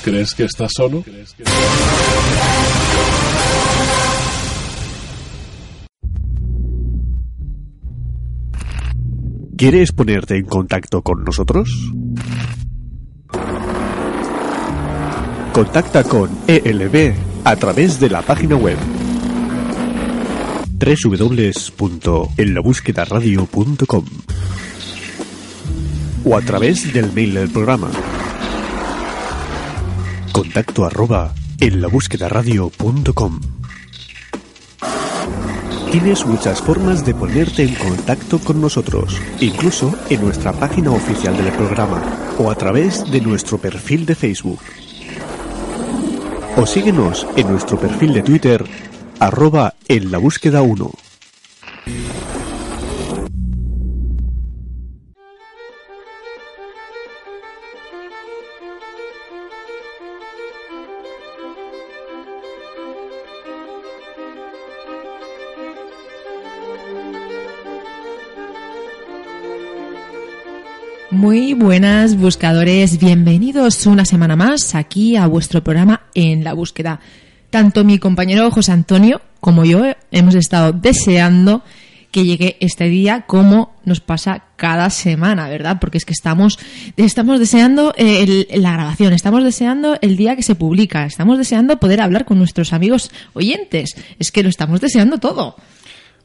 Crees que estás solo? ¿Quieres ponerte en contacto con nosotros? Contacta con ELB a través de la página web www.enlabúsquedaradio.com o a través del mail del programa contacto arroba en la Tienes muchas formas de ponerte en contacto con nosotros, incluso en nuestra página oficial del programa o a través de nuestro perfil de Facebook. O síguenos en nuestro perfil de Twitter, arroba en la búsqueda 1. Muy buenas buscadores, bienvenidos una semana más aquí a vuestro programa En la búsqueda. Tanto mi compañero José Antonio como yo hemos estado deseando que llegue este día como nos pasa cada semana, ¿verdad? Porque es que estamos, estamos deseando eh, la grabación, estamos deseando el día que se publica, estamos deseando poder hablar con nuestros amigos oyentes. Es que lo estamos deseando todo.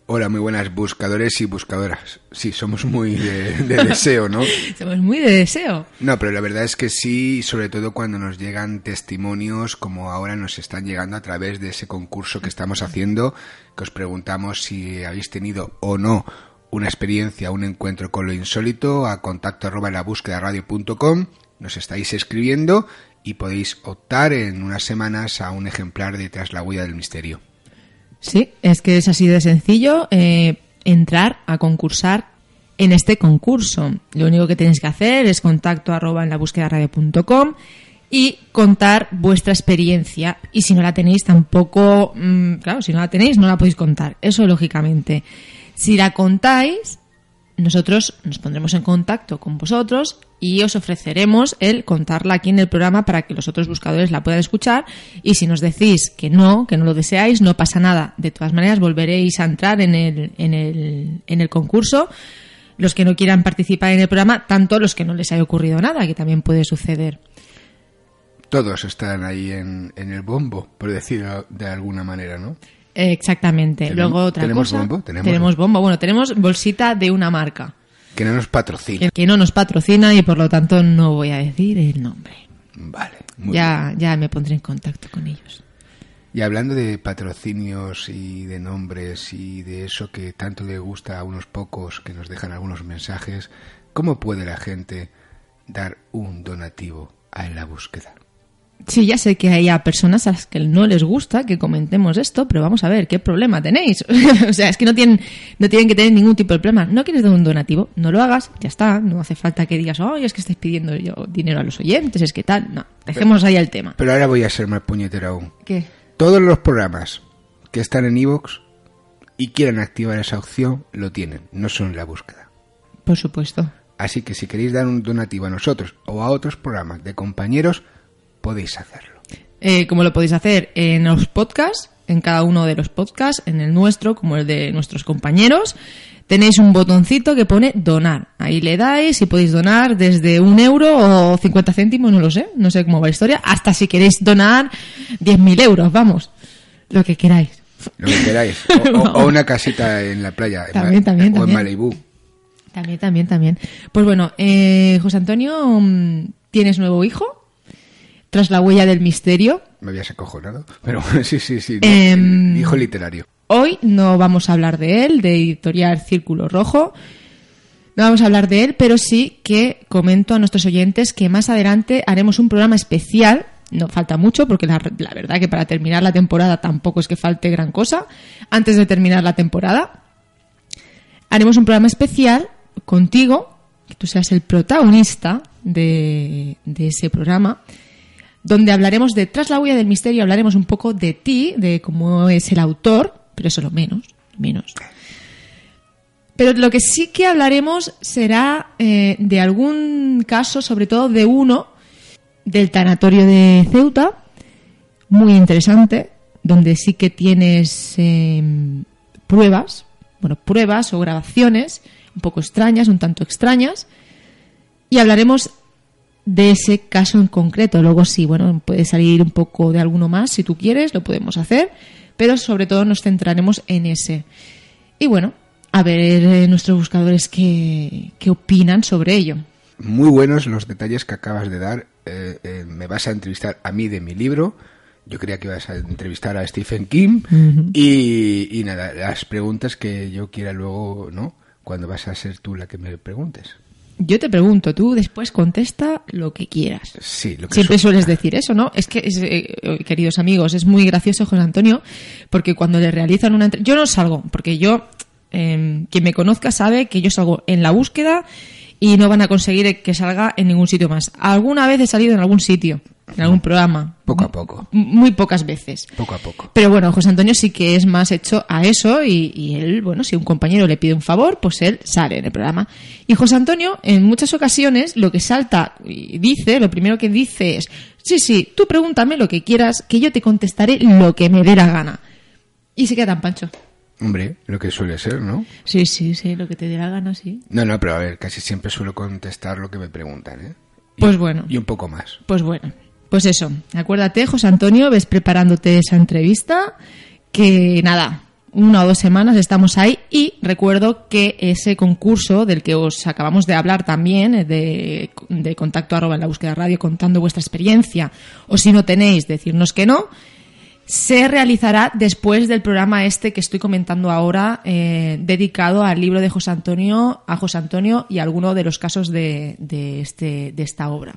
Hola, muy buenas buscadores y buscadoras. Sí, somos muy de, deseo, ¿no? somos muy de deseo. No, pero la verdad es que sí, sobre todo cuando nos llegan testimonios como ahora nos están llegando a través de ese concurso que estamos haciendo, que os preguntamos si habéis tenido o no una experiencia, un encuentro con lo insólito, a contacto arroba la búsqueda radio.com, nos estáis escribiendo y podéis optar en unas semanas a un ejemplar de Tras la huella del misterio. Sí, es que es así de sencillo eh, entrar a concursar en este concurso. Lo único que tenéis que hacer es contacto arroba en la búsqueda radio.com y contar vuestra experiencia. Y si no la tenéis, tampoco, mm, claro, si no la tenéis, no la podéis contar. Eso lógicamente. Si la contáis, nosotros nos pondremos en contacto con vosotros y os ofreceremos el contarla aquí en el programa para que los otros buscadores la puedan escuchar y si nos decís que no, que no lo deseáis, no pasa nada. De todas maneras, volveréis a entrar en el, en el, en el concurso. Los que no quieran participar en el programa, tanto los que no les haya ocurrido nada, que también puede suceder. Todos están ahí en, en el bombo, por decirlo de alguna manera, ¿no? Exactamente. Luego otra ¿tenemos cosa. Bombo? ¿Tenemos, bombo. Bueno, tenemos bolsita de una marca. Que no nos patrocina. Que, no nos patrocina y por lo tanto no voy a decir el nombre. Vale. ya, ya me pondré en contacto con ellos. Y hablando de patrocinios y de nombres y de eso que tanto le gusta a unos pocos que nos dejan algunos mensajes, ¿cómo puede la gente dar un donativo a En la búsqueda? Sí, ya sé que hay a personas a las que no les gusta que comentemos esto, pero vamos a ver, ¿qué problema tenéis? o sea, es que no tienen, no tienen que tener ningún tipo de problema. ¿No quieres dar un donativo? No lo hagas, ya está. No hace falta que digas, oh, es que estáis pidiendo yo dinero a los oyentes, es que tal. No, dejemos ahí el tema. Pero ahora voy a ser más puñetero aún. ¿Qué? Todos los programas que están en iVoox y quieran activar esa opción, lo tienen, no son la búsqueda. Por supuesto. Así que si queréis dar un donativo a nosotros o a otros programas de compañeros, podéis hacerlo. Eh, ¿Cómo lo podéis hacer? En los podcasts en cada uno de los podcasts, en el nuestro como el de nuestros compañeros, tenéis un botoncito que pone donar. Ahí le dais y podéis donar desde un euro o 50 céntimos, no lo sé, no sé cómo va la historia, hasta si queréis donar 10.000 euros, vamos, lo que queráis. Lo que queráis. O, o- o una casita en la playa. en También, Ma- también, O en. Malibú. También, también, también. Pues bueno, eh, José Antonio, mm, ¿tienes nuevo hijo? Tras la huella del misterio. Me habías acojonado. Pero bueno, sí, sí, sí. no, Em, hijo literario. Hoy no vamos a hablar de él, de editorial Círculo Rojo. No vamos a hablar de él, pero sí que comento a nuestros oyentes que más adelante haremos un programa especial. No falta mucho, porque la, la verdad que para terminar la temporada tampoco es que falte gran cosa. Antes de terminar la temporada, haremos un programa especial contigo, que tú seas el protagonista de, de ese programa, donde hablaremos de Tras la huella del misterio, hablaremos un poco de ti, de cómo es el autor, pero eso lo menos, menos. Pero lo que sí que hablaremos será eh, de algún caso, sobre todo de uno, del tanatorio de Ceuta, muy interesante, donde sí que tienes eh, pruebas, bueno, pruebas o grabaciones un poco extrañas, un tanto extrañas, y hablaremos de ese caso en concreto. Luego sí, bueno, puede salir un poco de alguno más si tú quieres, lo podemos hacer, pero sobre todo nos centraremos en ese. Y bueno, a ver eh, nuestros buscadores qué, qué opinan sobre ello. Muy buenos los detalles que acabas de dar. Eh, eh, me vas a entrevistar a mí de mi libro. Yo creía que ibas a entrevistar a Stephen King. y, y nada, las preguntas que yo quiera luego, ¿no? Cuando vas a ser tú la que me preguntes. Yo te pregunto, tú después contesta lo que quieras. Sí, lo que Siempre su- sueles decir eso, ¿no? Es que, es, eh, eh, queridos amigos, es muy gracioso José Antonio, porque cuando le realizan una entrevista... Yo no salgo, porque yo, eh, quien me conozca sabe que yo salgo en la búsqueda y no van a conseguir que salga en ningún sitio más. Alguna vez he salido en algún sitio, en algún programa. Poco a poco. Muy pocas veces. Poco a poco. Pero bueno, José Antonio sí que es más hecho a eso y, y él, bueno, si un compañero le pide un favor, pues él sale en el programa. Y José Antonio, en muchas ocasiones, lo que salta y dice, lo primero que dice es, sí, sí, tú pregúntame lo que quieras, que yo te contestaré lo que me dé la gana. Y se queda tan pancho. Hombre, lo que suele ser, ¿no? Sí, sí, sí, lo que te dé la gana, sí. No, no, pero a ver, casi siempre suelo contestar lo que me preguntan, ¿eh? Y- Pues bueno. Y un poco más. Pues bueno, pues eso. Acuérdate, José Antonio, ves preparándote esa entrevista, que nada, una o dos semanas estamos ahí y recuerdo que ese concurso del que os acabamos de hablar también, eh, de, de contacto arroba en la búsqueda radio contando vuestra experiencia, o si no tenéis, decirnos que no, se realizará después del programa este que estoy comentando ahora, eh, dedicado al libro de José Antonio, a José Antonio y a alguno de los casos de, de, este, de esta obra.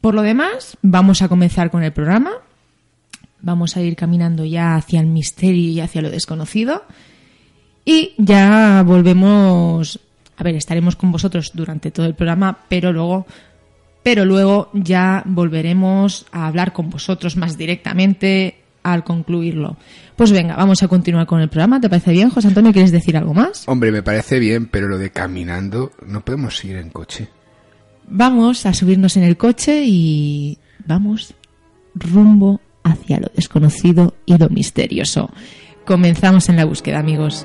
Por lo demás, vamos a comenzar con el programa. Vamos a ir caminando ya hacia el misterio y hacia lo desconocido. Y ya volvemos. A ver, estaremos con vosotros durante todo el programa, pero luego. Pero luego ya volveremos a hablar con vosotros más directamente al concluirlo. Pues venga, vamos a continuar con el programa. ¿Te parece bien, José Antonio? ¿Quieres decir algo más? Hombre, me parece bien, pero lo de caminando, no podemos ir en coche. Vamos a subirnos en el coche y vamos rumbo hacia lo desconocido y lo misterioso. Comenzamos en la búsqueda, amigos.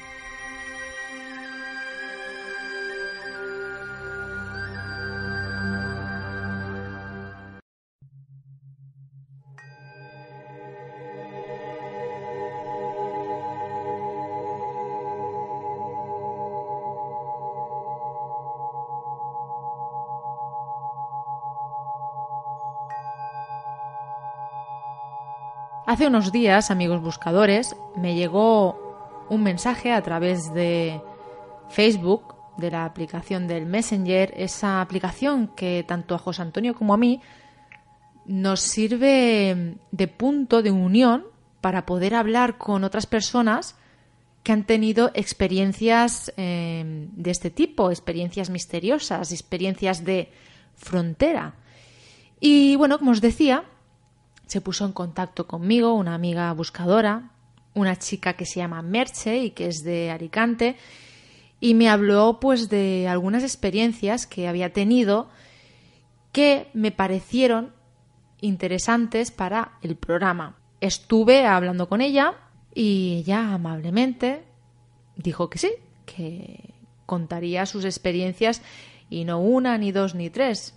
Hace unos días, amigos buscadores, me llegó un mensaje a través de Facebook, de la aplicación del Messenger, esa aplicación que tanto a José Antonio como a mí nos sirve de punto de unión para poder hablar con otras personas que han tenido experiencias eh, de este tipo, experiencias misteriosas, experiencias de frontera. Y bueno, como os decía, se puso en contacto conmigo una amiga buscadora, una chica que se llama Merche y que es de Alicante, y me habló pues de algunas experiencias que había tenido que me parecieron interesantes para el programa. Estuve hablando con ella y ella amablemente dijo que sí, que contaría sus experiencias y no una, ni dos, ni tres.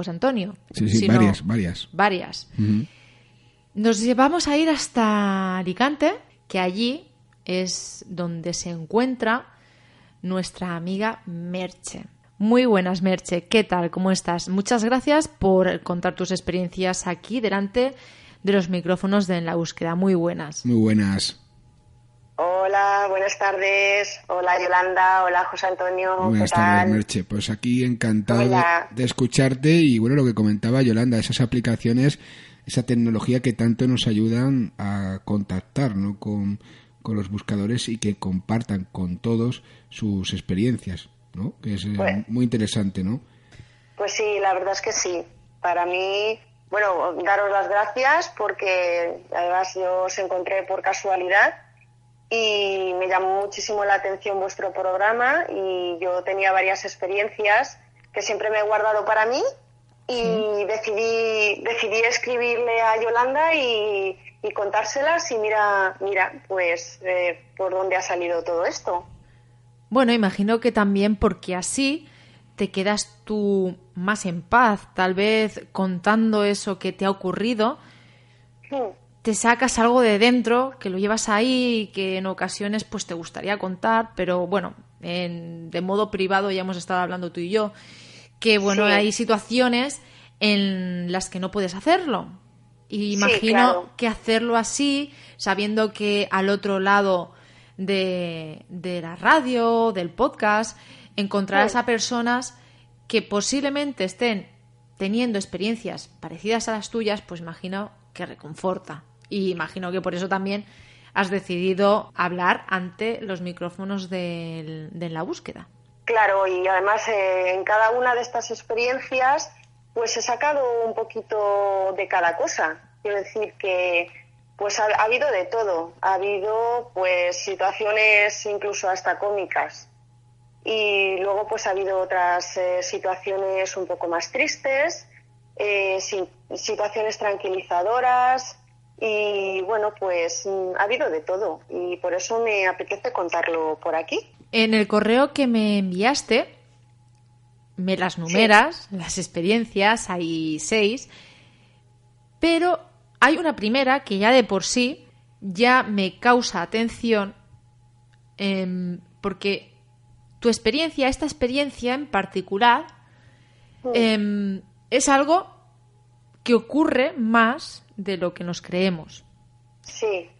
José Antonio. Sí, sí, varias, varias. Varias. Nos llevamos a ir hasta Alicante, que allí es donde se encuentra nuestra amiga Merche. Muy buenas, Merche. ¿Qué tal? ¿Cómo estás? Muchas gracias por contar tus experiencias aquí delante de los micrófonos de En la Búsqueda. Muy buenas. Muy buenas. Hola, buenas tardes. Hola Yolanda, hola José Antonio. Buenas tardes, Merche. Pues aquí encantado de, escucharte y bueno, lo que comentaba Yolanda, esas aplicaciones, esa tecnología que tanto nos ayudan a contactar ¿no? con, con los buscadores y que compartan con todos sus experiencias, ¿no? Que es eh, pues muy interesante, ¿no? Pues sí, la verdad es que sí. Para mí, bueno, daros las gracias porque además yo os encontré por casualidad y me llamó muchísimo la atención vuestro programa y yo tenía varias experiencias que siempre me he guardado para mí y decidí decidí escribirle a Yolanda y, contárselas y mira mira pues eh, por dónde ha salido todo esto. Bueno imagino que también porque así te quedas tú más en paz tal vez contando eso que te ha ocurrido. Hmm te sacas algo de dentro, que lo llevas ahí y que en ocasiones pues te gustaría contar, pero bueno, en, de modo privado ya hemos estado hablando tú y yo, que bueno, hay situaciones en las que no puedes hacerlo. Y imagino que hacerlo así, sabiendo que al otro lado de, de la radio, del podcast, encontrarás a personas que posiblemente estén teniendo experiencias parecidas a las tuyas, pues imagino que reconforta. Y imagino que por eso también has decidido hablar ante los micrófonos de, la búsqueda. Claro, y además eh, en cada una de estas experiencias pues he sacado un poquito de cada cosa. Quiero decir que pues ha, habido de todo. Ha habido pues situaciones incluso hasta cómicas. Y luego pues ha habido otras eh, situaciones un poco más tristes, eh, situaciones tranquilizadoras, y bueno, pues mm, ha habido de todo. Y por eso me apetece contarlo por aquí. En el correo que me enviaste, me las numeras, las experiencias, hay seis, pero hay una primera que ya de por sí ya me causa atención em, porque tu experiencia, esta experiencia en particular, em, es algo que ocurre más de lo que nos creemos. Sí.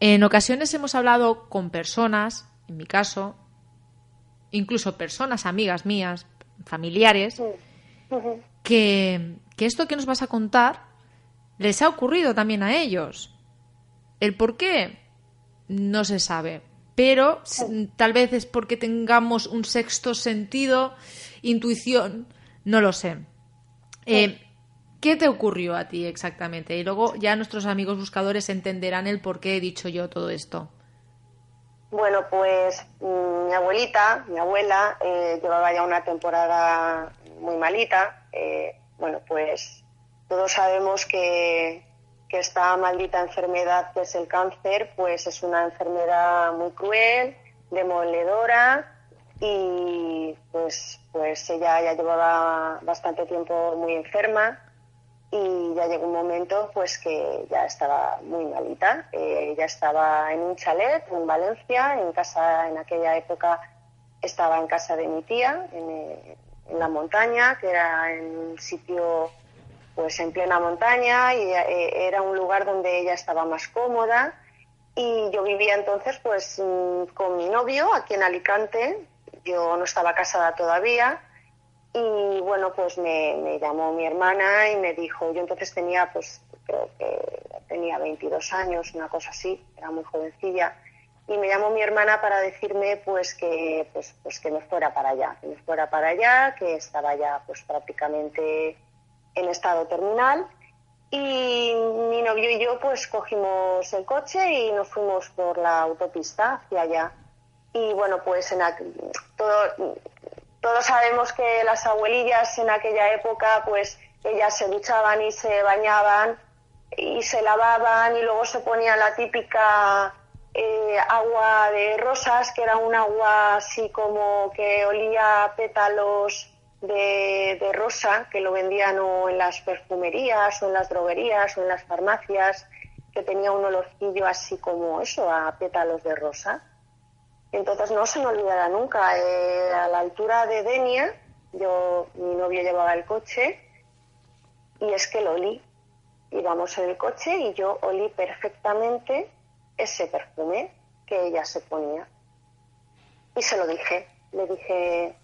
En ocasiones hemos hablado con personas, en mi caso, incluso personas amigas mías, familiares, que, que esto que nos vas a contar les ha ocurrido también a ellos. El por qué no se sabe, pero tal vez es porque tengamos un sexto sentido, intuición, no lo sé. Eh, ¿Qué te ocurrió a ti exactamente? Y luego ya nuestros amigos buscadores entenderán el por qué he dicho yo todo esto. Bueno, pues mm, mi abuelita, mi abuela, eh, llevaba ya una temporada muy malita. Eh, bueno, pues todos sabemos que, que esta maldita enfermedad que es el cáncer, pues es una enfermedad muy cruel, demoledora y pues, pues ella ya llevaba bastante tiempo muy enferma y ya llegó un momento pues que ya estaba muy malita. Eh, ya estaba en un chalet en Valencia, en casa, en aquella época estaba en casa de mi tía, en, la montaña, que era en un sitio pues en plena montaña y eh, era un lugar donde ella estaba más cómoda. Y yo vivía entonces pues mm, con mi novio aquí en Alicante, yo no estaba casada todavía y bueno, pues me, llamó mi hermana y me dijo, yo entonces tenía, pues creo que tenía 22 años, una cosa así, era muy jovencilla, y me llamó mi hermana para decirme pues que pues, pues que me fuera para allá, que me fuera para allá, que estaba ya pues prácticamente en estado terminal y mi novio y yo pues cogimos el coche y nos fuimos por la autopista hacia allá. Y bueno, pues en todo, todos sabemos que las abuelillas en aquella época pues ellas se duchaban y se bañaban y se lavaban y luego se ponía la típica eh, agua de rosas, que era un agua así como que olía a pétalos de, rosa, que lo vendían o en las perfumerías o en las droguerías o en las farmacias, que tenía un olorcillo así como eso, a pétalos de rosa. Entonces no se me olvidará nunca. Eh, a la altura de Denia, yo, mi novio llevaba el coche y es que lo olí. Íbamos en el coche y yo olí perfectamente ese perfume que ella se ponía. Y se lo dije. Le dije,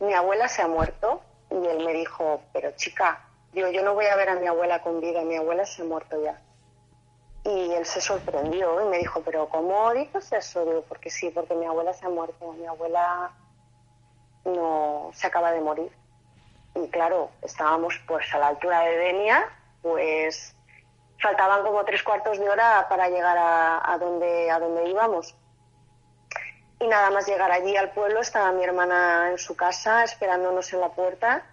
mi abuela se ha muerto. Y él me dijo, pero chica, yo, yo no voy a ver a mi abuela con vida, mi abuela se ha muerto ya. Y él se sorprendió y me dijo, pero ¿cómo dices eso? Digo, porque sí, porque mi abuela se ha muerto, mi abuela no se acaba de morir. Y claro, estábamos pues a la altura de Denia, pues faltaban como tres cuartos de hora para llegar a, a, donde, a donde íbamos. Y nada más llegar allí al pueblo estaba mi hermana en su casa esperándonos en la puerta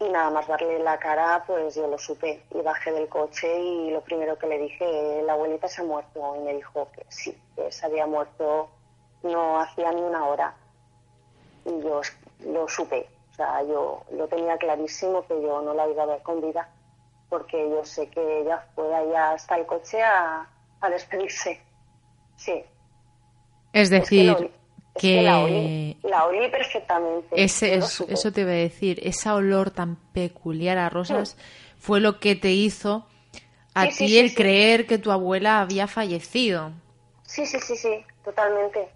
y nada más darle la cara pues yo lo supe. Y bajé del coche y lo primero que le dije, la abuelita se ha muerto y me dijo que sí, que se había muerto no hacía ni una hora. Y yo lo supe, o sea, yo lo tenía clarísimo que yo no la iba a ver con vida porque yo sé que ella fue allá hasta el coche a, a despedirse, sí. Es decir, que, la, olí, perfectamente. Ese, eso te iba a decir, ese olor tan peculiar a rosas fue lo que te hizo a ti el creer que tu abuela había fallecido. Sí, sí, sí, sí, totalmente.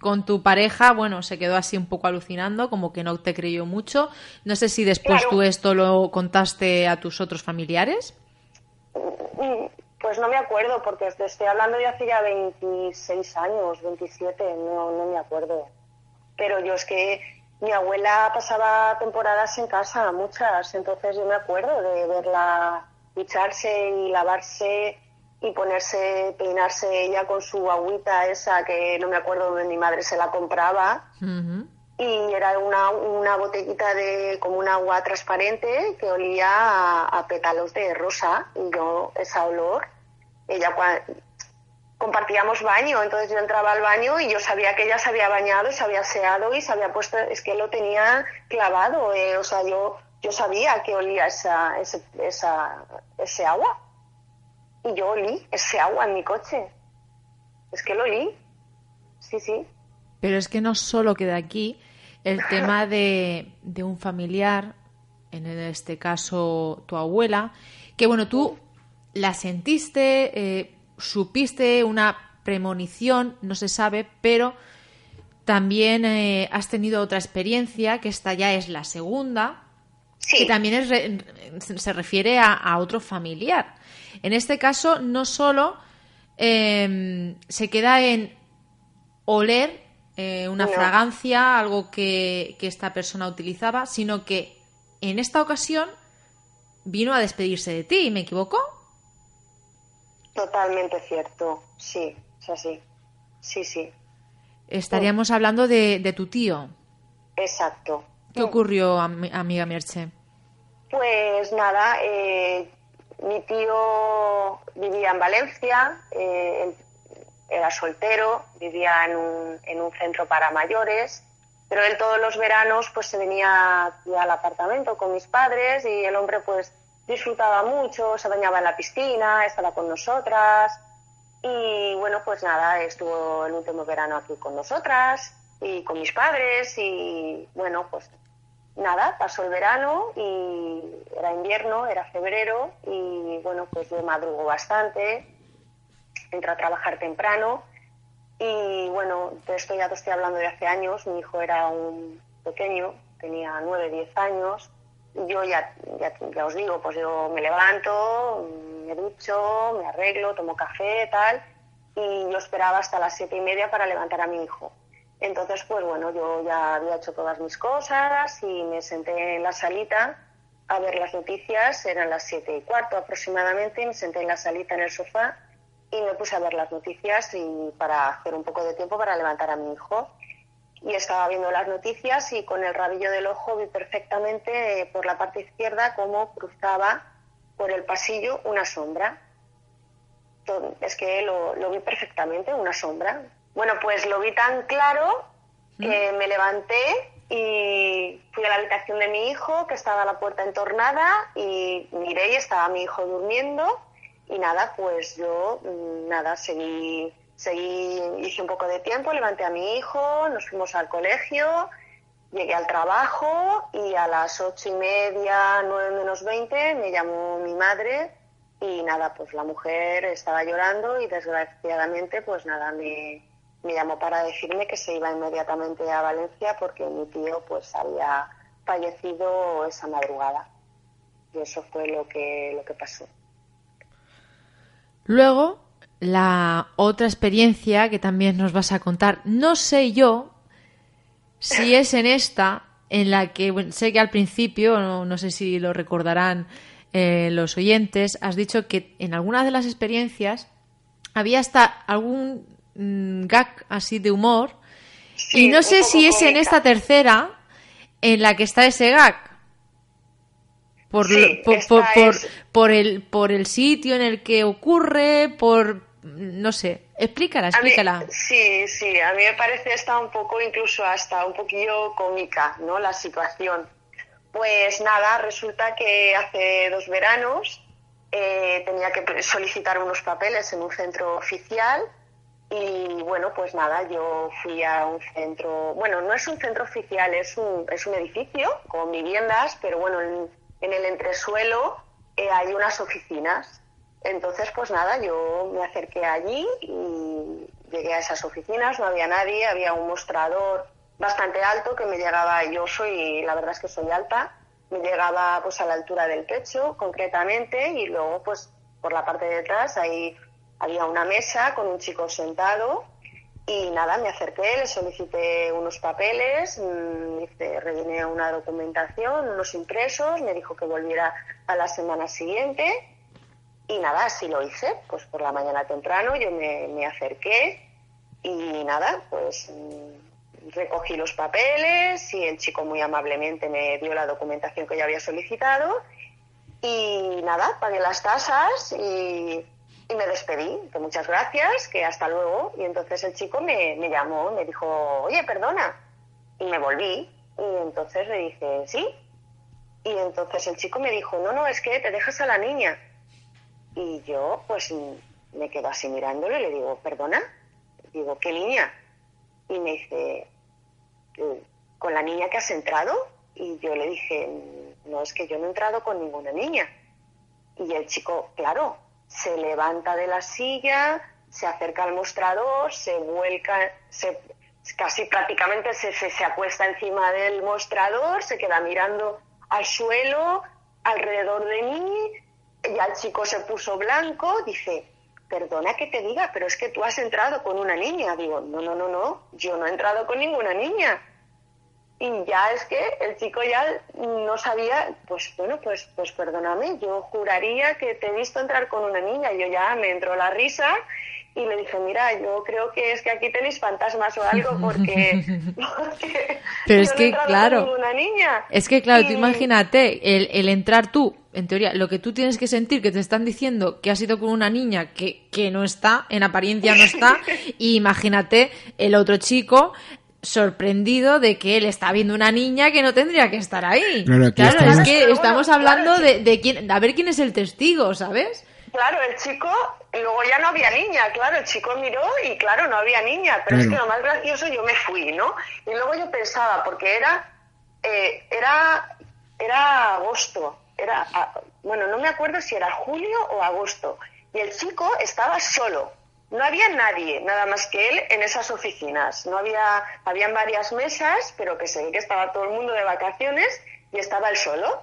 Con tu pareja, bueno, se quedó así un poco alucinando, como que no te creyó mucho. No sé si después tú esto lo contaste a tus otros familiares. Pues no me acuerdo, porque estoy hablando de hace ya 26 años, 27, no, no me acuerdo. Pero yo es que mi abuela pasaba temporadas en casa, muchas, entonces yo me acuerdo de verla ducharse y lavarse y ponerse, peinarse ella con su agüita esa que no me acuerdo dónde mi madre se la compraba. Y era una, una botellita de como un agua transparente que olía a, a pétalos de rosa. Y yo, ese olor, ella compartíamos baño, entonces yo entraba al baño y yo sabía que ella se había bañado, se había seado y se había puesto, es que lo tenía clavado, eh, o sea, yo, yo sabía que olía esa, ese, esa, ese agua. Y yo olí ese agua en mi coche. Es que lo olí. Sí, sí. Pero es que no solo queda aquí el tema de, de un familiar, en este caso tu abuela, que bueno, tú la sentiste, eh, supiste una premonición, no se sabe, pero también eh, has tenido otra experiencia, que esta ya es la segunda, que también se refiere a, otro familiar. En este caso, no solo em, se queda en oler eh, una fragancia, algo que, que esta persona utilizaba, sino que en esta ocasión vino a despedirse de ti, ¿me equivoco? Totalmente cierto, sí, es así. Sí, sí. Estaríamos hablando de, tu tío. Exacto. ¿Qué ocurrió, amiga Merche? Pues nada, eh, mi tío vivía en Valencia, eh, era soltero, vivía en un, en un centro para mayores, pero él todos los veranos pues se venía al apartamento con mis padres y el hombre pues disfrutaba mucho, se bañaba en la piscina, estaba con nosotras y bueno, pues nada, estuvo el último verano aquí con nosotras y con mis padres y bueno, pues nada, pasó el verano y era invierno, era febrero y bueno, pues yo madrugo bastante, entro a trabajar temprano. Y bueno, de esto ya te estoy hablando de hace años, mi hijo era un pequeño, tenía nueve, diez años. Yo ya, ya, os digo, pues yo me levanto, me ducho, me arreglo, tomo café, tal, y yo esperaba hasta las siete y media para levantar a mi hijo. Entonces, pues bueno, yo ya había hecho todas mis cosas y me senté en la salita a ver las noticias, eran las siete y cuarto aproximadamente, me senté en la salita en el sofá y me puse a ver las noticias y para hacer un poco de tiempo para levantar a mi hijo. Y estaba viendo las noticias y con el rabillo del ojo vi perfectamente eh, por la parte izquierda cómo cruzaba por el pasillo una sombra. Es que lo, lo vi perfectamente, una sombra. Bueno, pues lo vi tan claro que me levanté y fui a la habitación de mi hijo, que estaba la puerta entornada, y miré y estaba mi hijo durmiendo. Y nada, pues yo, mm, nada, seguí, seguí, hice un poco de tiempo, levanté a mi hijo, nos fuimos al colegio, llegué al trabajo y a las ocho y media, nueve menos veinte, me llamó mi madre y nada, pues la mujer estaba llorando y desgraciadamente, pues nada, me, me llamó para decirme que se iba inmediatamente a Valencia porque mi tío pues había fallecido esa madrugada. Y eso fue lo que, lo que pasó. Luego, la otra experiencia que también nos vas a contar, no sé yo si es en esta, en la que sé que al principio, no, sé si lo recordarán eh, los oyentes, has dicho que en algunas de las experiencias había hasta algún Mm, gag así de humor. y no sé si es en esta tercera en la que está ese gag. Por, por, por, el, por el sitio en el que ocurre, por... No sé, explícala, explícala. sí, sí, a mí me parece esta un poco, incluso hasta un poquillo cómica, ¿no? La situación. Pues nada, resulta que hace dos veranos eh, tenía que solicitar unos papeles en un centro oficial y bueno, pues nada, yo fui a un centro, bueno, no es un centro oficial, es un, es un edificio con viviendas, pero bueno, en, el entresuelo eh, hay unas oficinas. Entonces, pues nada, yo me acerqué allí y llegué a esas oficinas, no había nadie, había un mostrador bastante alto que me llegaba, yo soy, la verdad es que soy alta, me llegaba pues a la altura del pecho concretamente y luego pues por la parte de atrás hay había una mesa con un chico sentado y nada, me acerqué, le solicité unos papeles, mm, rellené una documentación, unos impresos, me dijo que volviera a la semana siguiente y nada, así lo hice. Pues por la mañana temprano yo me, me acerqué y nada, pues mm, recogí los papeles y el chico muy amablemente me dio la documentación que yo había solicitado y nada, pagué las tasas y y me despedí, que muchas gracias, que hasta luego. Y entonces el chico me, me llamó, me dijo, oye, perdona. Y me volví. Y entonces le dije, sí. Y entonces el chico me dijo, no, no, es que te dejas a la niña. Y yo, pues, me quedo así mirándole y le digo, perdona. Digo, ¿qué niña? Y me dice, ¿con la niña que has entrado? Y yo le dije, no, es que yo no he entrado con ninguna niña. Y el chico, claro, se levanta de la silla, se acerca al mostrador, se vuelca, se, casi prácticamente se, se, acuesta encima del mostrador, se queda mirando al suelo, alrededor de mí, ya el chico se puso blanco, dice, perdona que te diga, pero es que tú has entrado con una niña. Digo, no, no, no, no, yo no he entrado con ninguna niña y ya es que el chico ya no sabía, pues bueno, pues, pues perdóname, yo juraría que te he visto entrar con una niña. Yo ya me entró la risa y le dije, mira, yo creo que es que aquí tenéis fantasmas o algo porque... Pero es que, claro, una niña. es que, claro, tú imagínate, el, el entrar tú, en teoría, lo que tú tienes que sentir, que te están diciendo que has ido con una niña que, que no está, en apariencia no está, y imagínate el otro chico sorprendido de que él está viendo una niña que no tendría que estar ahí. Claro, es que estamos hablando de, de quién, a ver quién es el testigo, ¿sabes? Claro, el chico, luego ya no había niña, claro, el chico miró y claro, no había niña, pero es que lo más gracioso yo me fui, ¿no? Y luego yo pensaba, porque era, eh, era, era agosto, era, bueno, no me acuerdo si era julio o agosto, y el chico estaba solo, no había nadie, nada más que él, en esas oficinas. No había, habían varias mesas, pero que sé que estaba todo el mundo de vacaciones y estaba él solo.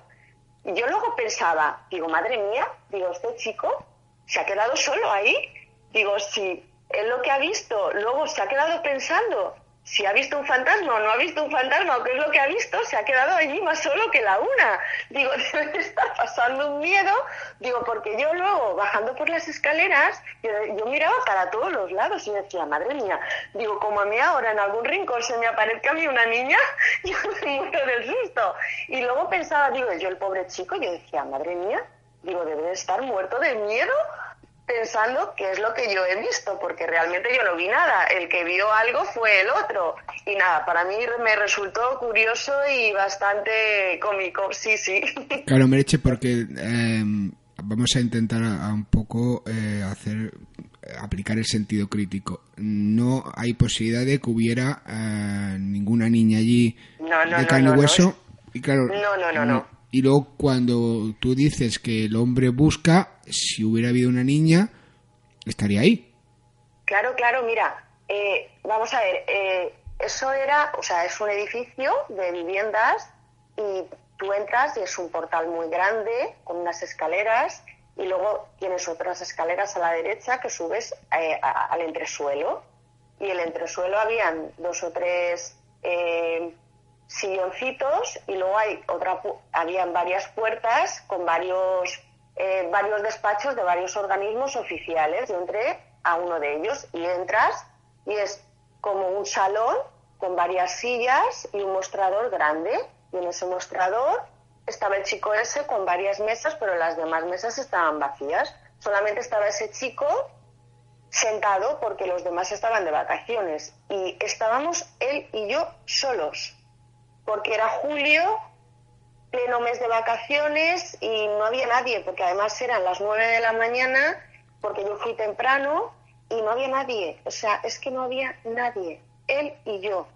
Y yo luego pensaba, digo, madre mía, digo, este chico se ha quedado solo ahí. Digo, si él lo que ha visto, luego se ha quedado pensando si ha visto un fantasma o no ha visto un fantasma o qué es lo que ha visto, se ha quedado allí más solo que la una. Digo, debe estar pasando un miedo, digo, porque yo luego, bajando por las escaleras, yo, miraba para todos los lados y decía, madre mía, digo, como a mí ahora en algún rincón se me aparezca a mí una niña, yo me muero del susto. Y luego pensaba, digo, yo el pobre chico, yo decía, madre mía, digo, debe estar muerto de miedo pensando qué es lo que yo he visto, porque realmente yo no vi nada. El que vio algo fue el otro. Y nada, para mí me resultó curioso y bastante cómico, sí, sí. Claro, Mereche, porque em, vamos a intentar a, un poco eh, hacer aplicar el sentido crítico. No hay posibilidad de que hubiera eh, ninguna niña allí de carne y hueso. Y claro, no, no, no, no. Y luego cuando tú dices que el hombre busca, si hubiera habido una niña, estaría ahí. Claro, claro, mira, eh, vamos a ver, eh, eso era, o sea, es un edificio de viviendas y tú entras y es un portal muy grande con unas escaleras y luego tienes otras escaleras a la derecha que subes eh, al entresuelo y el entresuelo habían dos o tres silloncitos y luego hay otra, habían varias puertas con varios, eh, varios despachos de varios organismos oficiales. Yo entré a uno de ellos y entras y es como un salón con varias sillas y un mostrador grande. Y en ese mostrador estaba el chico ese con varias mesas, pero las demás mesas estaban vacías. Solamente estaba ese chico sentado porque los demás estaban de vacaciones. Y estábamos él y yo solos porque era julio, pleno mes de vacaciones y no había nadie, porque además eran las nueve de la mañana, porque yo fui temprano y no había nadie. O sea, es que no había nadie, él y yo.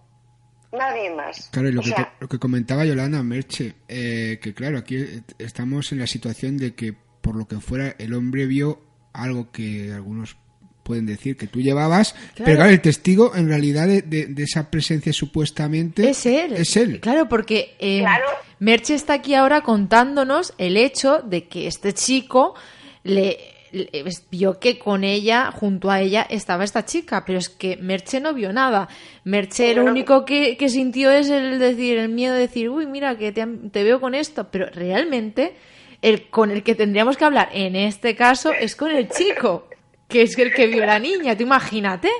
Nadie más. Claro, y lo, que, lo que comentaba Yolanda Merche, eh, que claro, aquí estamos en la situación de que por lo que fuera el hombre vio algo que algunos pueden decir que tú llevabas, pero claro, el testigo en realidad de, esa presencia supuestamente es él. Es él. Claro, porque eh, Merche está aquí ahora contándonos el hecho de que este chico le, vio que con ella, junto a ella, estaba esta chica, pero es que Merche no vio nada. Merche lo único que, sintió es el decir, el miedo de decir, uy, mira que te, te veo con esto, pero realmente el con el que tendríamos que hablar en este caso es con el chico que es el que vio la niña, tú imagínate.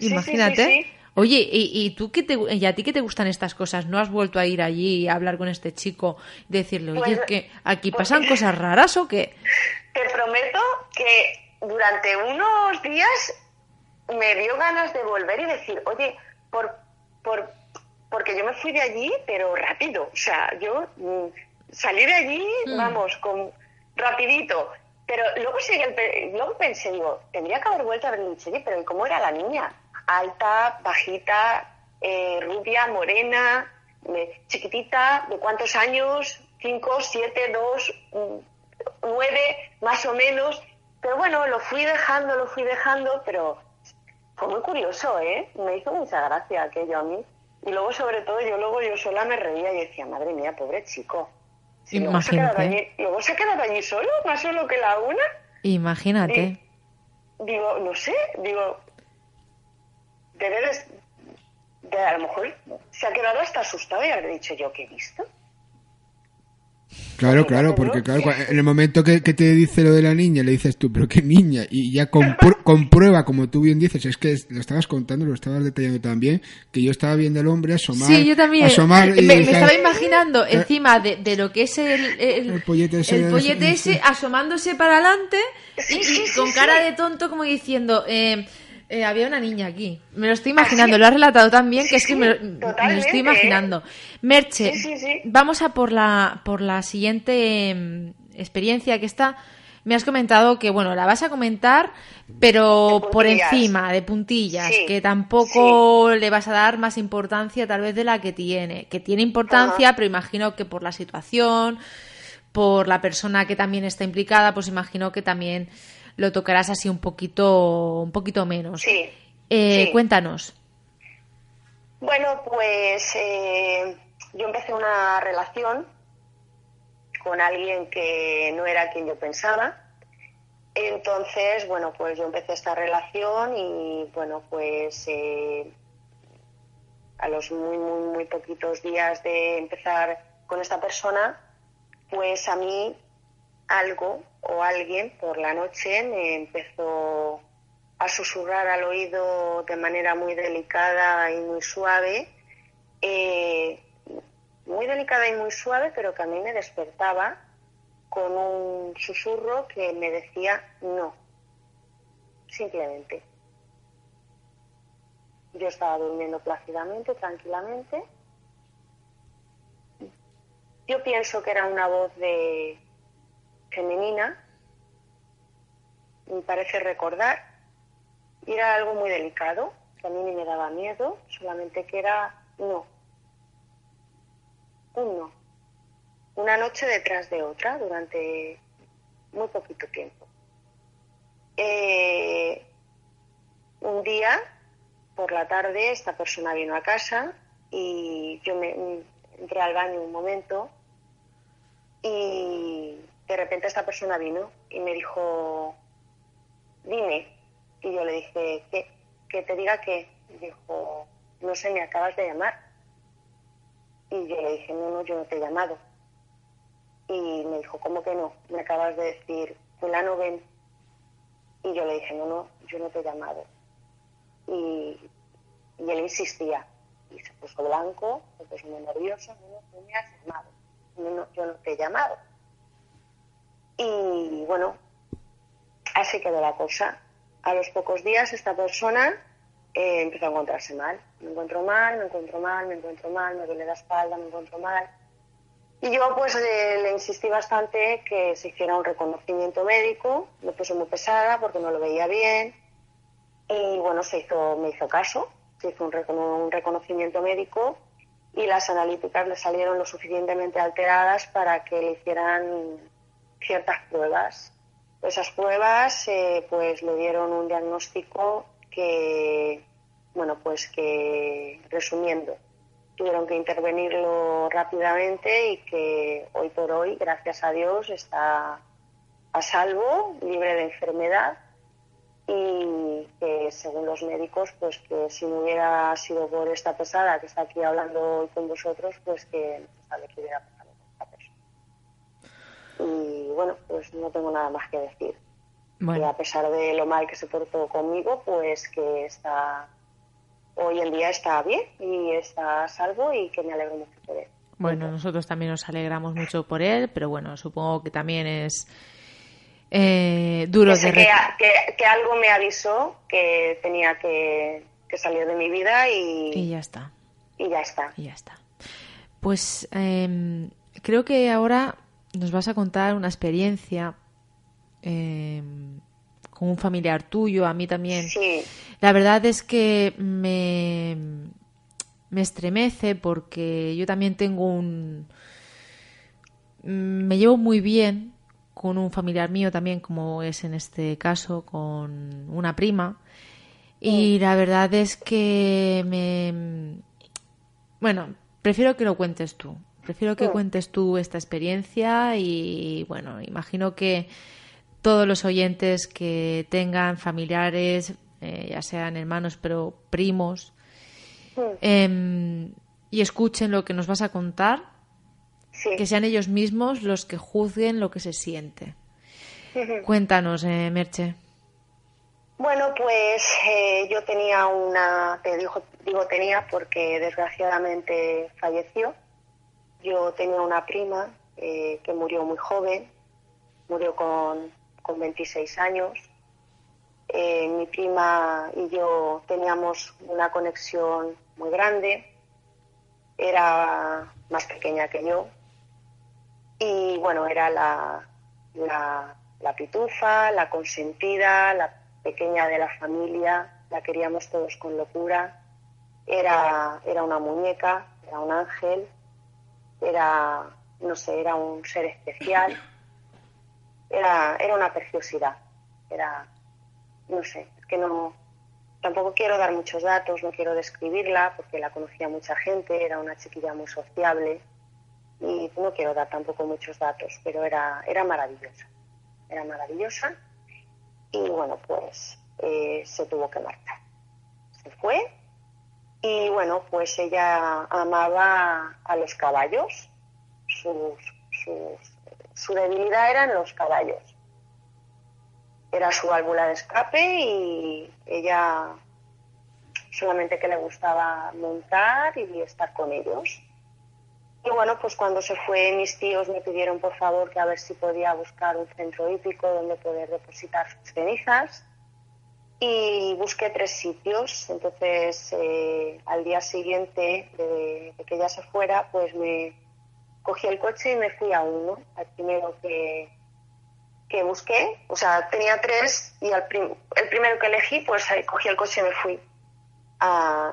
Imagínate. Oye, ¿y, tú qué te, y a ti qué te gustan estas cosas? ¿No has vuelto a ir allí a hablar con este chico y decirle, oye, es pues, que aquí pues, pasan cosas raras o qué? Te prometo que durante unos días me dio ganas de volver y decir, oye, por, por, porque yo me fui de allí, pero rápido. O sea, yo mm, salí de allí, mm. vamos, con rapidito. Pero luego, luego pensé, digo, tendría que haber vuelto a ver dicho, pero ¿cómo era la niña? Alta, bajita, eh, rubia, morena, chiquitita, ¿de cuántos años? ¿Cinco, siete, dos, nueve, más o menos? Pero bueno, lo fui dejando, lo fui dejando, pero fue muy curioso, ¿eh? Me hizo mucha gracia aquello a mí. Y luego, sobre todo, yo luego yo sola me reía y decía, madre mía, pobre chico. Imagínate. Luego se, ha quedado allí solo, más solo que la una. Imagínate. digo, no sé, digo, debe de, a lo mejor se ha quedado hasta asustado y haber dicho yo que he visto. Claro, claro, porque claro, en el momento que, te dice lo de la niña, le dices tú, pero qué niña, y ya comprueba, como tú bien dices, es que lo estabas contando, lo estabas detallando también, que yo estaba viendo al hombre asomar. Sí, yo también. Asomar y me, estaba imaginando eh, encima de, de, lo que es el, el, pollete ese, asomándose para adelante y, con cara de tonto como diciendo, eh, eh, había una niña aquí. Me lo estoy imaginando. Lo has relatado tan bien que es que me, lo estoy imaginando. Merche, vamos a por la, por la siguiente em, experiencia que está. Me has comentado que, bueno, la vas a comentar, pero por encima, de puntillas, que tampoco le vas a dar más importancia tal vez de la que tiene. Que tiene importancia, pero imagino que por la situación, por la persona que también está implicada, pues imagino que también lo tocarás así un poquito, un poquito menos. Sí. Eh, cuéntanos. Bueno, pues eh, yo empecé una relación con alguien que no era quien yo pensaba. Entonces, bueno, pues yo empecé esta relación y, bueno, pues eh, a los muy, muy, muy poquitos días de empezar con esta persona, pues a mí algo o alguien por la noche me empezó a susurrar al oído de manera muy delicada y muy suave, eh, muy delicada y muy suave, pero que a mí me despertaba con un susurro que me decía no, simplemente. Yo estaba durmiendo plácidamente, tranquilamente. Yo pienso que era una voz de femenina, me parece recordar, y era algo muy delicado, que a mí ni me daba miedo, solamente que era no, un no, una noche detrás de otra durante muy poquito tiempo. Eh, un día, por la tarde, esta persona vino a casa y yo me entré al baño un momento y de repente esta persona vino y me dijo, dime. Y yo le dije, ¿qué? Que te diga que. dijo, no sé, me acabas de llamar. Y yo le dije, no, no, yo no te he llamado. Y me dijo, ¿cómo que no? Me acabas de decir, fulano ven. Y yo le dije, no, no, yo no te he llamado. Y, y él insistía. Y se puso blanco, se puso muy nervioso, no, no, tú me has llamado. No, no, yo no te he llamado. Y bueno, así quedó la cosa. A los pocos días esta persona eh, empezó a encontrarse mal. Me encuentro mal, me encuentro mal, me encuentro mal, me duele la espalda, me encuentro mal. Y yo pues le, insistí bastante que se hiciera un reconocimiento médico. Me puse muy pesada porque no lo veía bien. Y bueno, se hizo, me hizo caso, se hizo un, un reconocimiento médico y las analíticas le salieron lo suficientemente alteradas para que le hicieran ciertas pruebas. Esas pruebas eh, pues le dieron un diagnóstico que, bueno, pues que resumiendo, tuvieron que intervenirlo rápidamente y que hoy por hoy, gracias a Dios, está a salvo, libre de enfermedad y que según los médicos, pues que si no hubiera sido por esta pesada que está aquí hablando hoy con vosotros, pues que no se sabe qué hubiera pasado y bueno, pues no tengo nada más que decir. a pesar de lo mal que se portó conmigo, pues que está hoy en día está bien y está a salvo y que me alegro mucho por él. Bueno, nosotros también nos alegramos mucho por él, pero bueno, supongo que también es eh, duro que, de que, que, algo me avisó que tenía que, salir de mi vida y, y ya está. Y ya está. Y ya está. Pues eh, creo que ahora nos vas a contar una experiencia eh, con un familiar tuyo, a mí también. Sí. La verdad es que me, me estremece porque yo también tengo un... Me llevo muy bien con un familiar mío también, como es en este caso, con una prima. Y la verdad es que me... Bueno, prefiero que lo cuentes tú. Prefiero que cuentes tú esta experiencia y, bueno, imagino que todos los oyentes que tengan familiares, eh, ya sean hermanos, pero primos, em, y escuchen lo que nos vas a contar, que sean ellos mismos los que juzguen lo que se siente. Cuéntanos, eh, Merche. Bueno, pues eh, yo tenía una, te digo, digo tenía porque desgraciadamente falleció yo tenía una prima eh, que murió muy joven, murió con, con 26 años. Eh, mi prima y yo teníamos una conexión muy grande, era más pequeña que yo y bueno, era la, la, la pitufa, la consentida, la pequeña de la familia, la queríamos todos con locura, era, era una muñeca, era un ángel era, no sé, era un ser especial, era, era una preciosidad, era, no sé, es que no, tampoco quiero dar muchos datos, no quiero describirla porque la conocía mucha gente, era una chiquilla muy sociable y no quiero dar tampoco muchos datos, pero era, era maravillosa, era maravillosa y bueno, pues eh, se tuvo que marchar. Se fue Y bueno, pues ella amaba a los caballos. su debilidad eran los caballos. Era su válvula de escape y ella solamente que le gustaba montar y estar con ellos. Y bueno, pues cuando se fue mis tíos me pidieron por favor que a ver si podía buscar un centro hípico donde poder depositar sus cenizas y busqué tres sitios. Entonces, eh, al día siguiente de, que ella se fuera, pues me cogí el coche y me fui a uno, al primero que, que busqué. O sea, tenía tres y al el primero que elegí, pues ahí cogí el coche y me fui.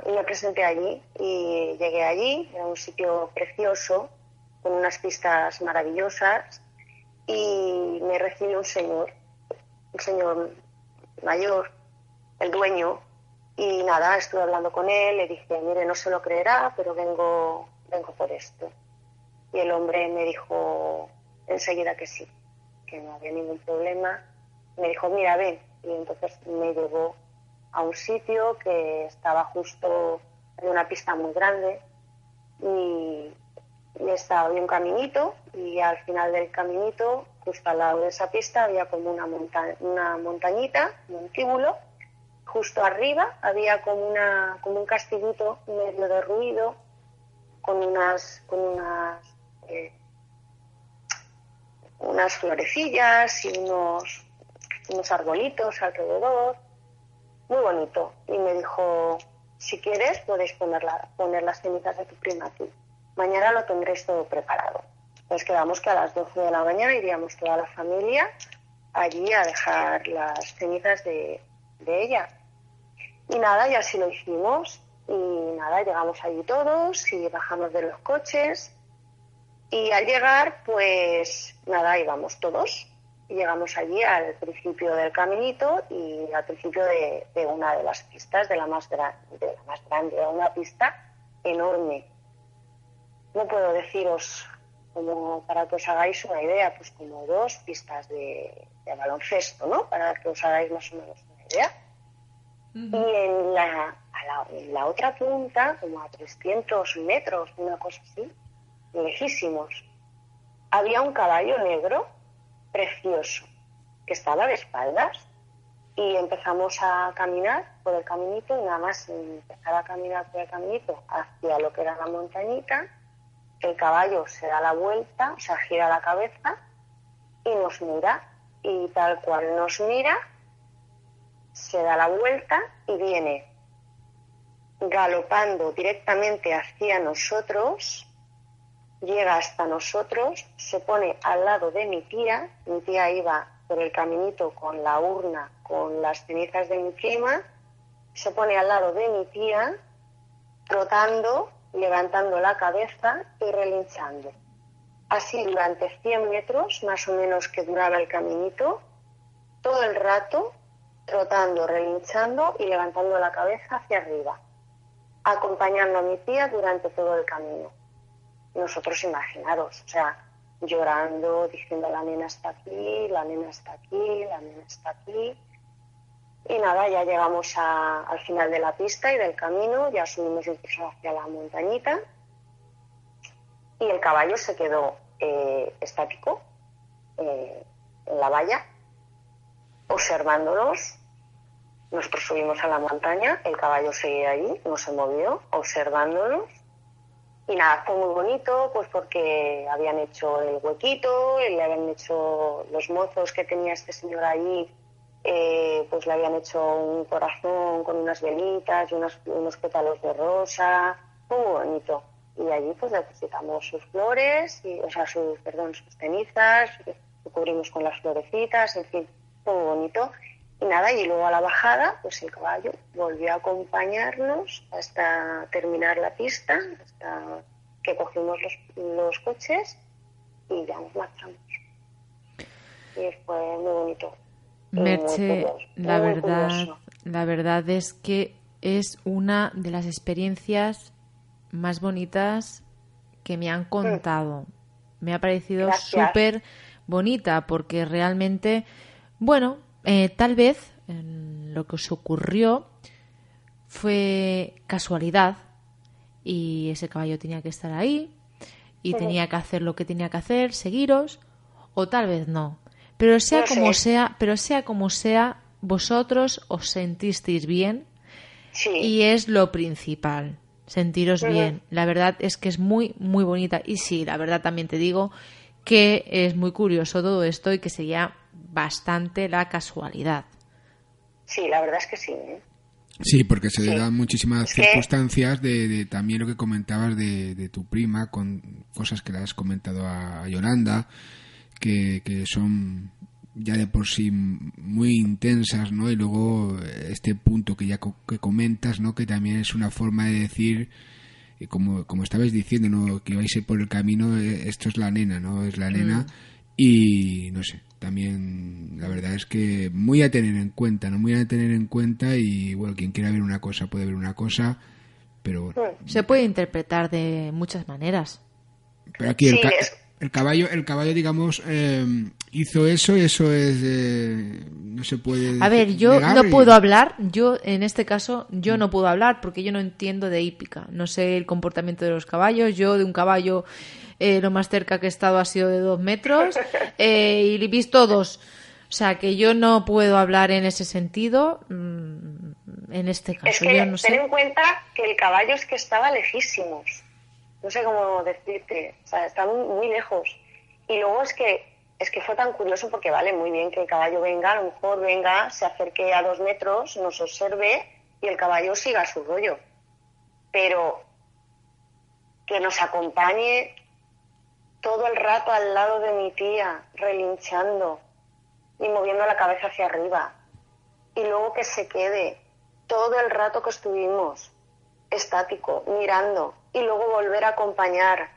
y me presenté allí y llegué allí, era un sitio precioso, con unas pistas maravillosas y me recibió un señor, un señor mayor, el dueño, y nada, estuve hablando con él, le dije, mire, no se lo creerá, pero vengo, vengo por esto. Y el hombre me dijo enseguida que sí, que no había ningún problema. Me dijo, mira, ven. Y entonces me llevó a un sitio que estaba justo en una pista muy grande y, estaba había un caminito y al final del caminito, justo al lado de esa pista, había como una, monta una montañita, un tíbulo justo arriba había como una como un castillito medio derruido con unas con unas eh, unas florecillas y unos unos arbolitos alrededor. Muy bonito. Y me dijo si quieres podéis poner, poner las cenizas de tu prima aquí. Mañana lo tendréis todo preparado. Pues quedamos que a las 12 de la mañana iríamos toda la familia allí a dejar las cenizas de, de ella y nada, y así lo hicimos. Y nada, llegamos allí todos y bajamos de los coches. Y al llegar, pues nada, íbamos todos. Llegamos allí al principio del caminito y al principio de, una de las pistas, de la más, de la más grande, de una pista enorme. No puedo deciros, como para que os hagáis una idea, pues como dos pistas de, de baloncesto, ¿no? Para que os hagáis más o menos una idea y en la, en la otra punta, como a 300 metros, una cosa así, lejísimos, había un caballo negro precioso que estaba de espaldas y empezamos a caminar por el caminito y nada más empezar a caminar por el caminito hacia lo que era la montañita, el caballo se da la vuelta, o sea, gira la cabeza y nos mira y tal cual nos mira, se da la vuelta y viene galopando directamente hacia nosotros, llega hasta nosotros, se pone al lado de mi tía, mi tía iba por el caminito con la urna, con las cenizas de mi prima, se pone al lado de mi tía, trotando, levantando la cabeza y relinchando. Así durante 100 metros, más o menos que duraba el caminito, todo el rato trotando, relinchando y levantando la cabeza hacia arriba, acompañando a mi tía durante todo el camino. Nosotros imaginaros, o sea, llorando, diciendo la nena está aquí, la nena está aquí, la nena está aquí. Y nada, ya llegamos al final de la pista y del camino, ya subimos incluso hacia la montañita y el caballo se quedó eh, estático eh, en la valla observándonos. Nosotros subimos a la montaña, el caballo seguía ahí, no se movió, observándonos. Y nada, fue muy bonito, pues porque habían hecho el huequito, le habían hecho los mozos que tenía este señor ahí, eh, pues le habían hecho un corazón con unas velitas y unos, unos pétalos de rosa, fue muy bonito. Y allí pues depositamos sus flores, y, o sea, sus, perdón, sus cenizas, lo cubrimos con las florecitas, en fin, muy bonito. Y nada, y luego a la bajada, pues el caballo volvió a acompañarnos hasta terminar la pista, hasta que cogimos los, coches y ya nos marchamos. Y fue muy bonito. Merche, la verdad, la verdad es que es una de las experiencias más bonitas que me han contado. Me ha parecido súper bonita porque realmente bueno, eh, tal vez lo que os ocurrió fue casualidad y ese caballo tenía que estar ahí y tenía que hacer lo que tenía que hacer, seguiros, o tal vez no. Pero sea como sea, pero sea como sea, vosotros os sentisteis bien y es lo principal, sentiros bien. La verdad es que es muy, muy bonita. Y sí, la verdad también te digo que es muy curioso todo esto y que sería bastante la casualidad. Sí, la verdad es que sí. ¿eh? Sí, porque se le dan muchísimas circunstancias de, también lo que comentabas de, tu prima, con cosas que le has comentado a, Yolanda, que, que, son ya de por sí muy intensas, ¿no? Y luego este punto que ya que comentas, ¿no? Que también es una forma de decir, eh, como, como estabais diciendo, ¿no? Que vais a ir por el camino, eh, esto es la nena, ¿no? Es la nena. Mm. Y no sé, también la verdad es que muy a tener en cuenta, ¿no? Muy a tener en cuenta y bueno, quien quiera ver una cosa puede ver una cosa, pero bueno. Se puede interpretar de muchas maneras. Pero aquí el, el caballo, el caballo digamos, eh, hizo eso y eso es... Eh, no se puede... A ver, yo no puedo hablar, yo en este caso, yo no puedo hablar porque yo no entiendo de hípica, no sé el comportamiento de los caballos, yo de un caballo eh, lo más cerca que he estado ha sido de dos metros eh, y he visto dos. O sea, que yo no puedo hablar en ese sentido, mm, en este caso. Es que ten en cuenta que el caballo es que estaba lejísimos. No sé cómo decirte. O sea, estaba muy lejos. Y luego es que es que fue tan curioso porque vale muy bien que el caballo venga, a lo mejor venga, se acerque a dos metros, nos observe y el caballo siga su rollo. Pero que nos acompañe todo el rato al lado de mi tía, relinchando y moviendo la cabeza hacia arriba. Y luego que se quede todo el rato que estuvimos estático, mirando, y luego volver a acompañar.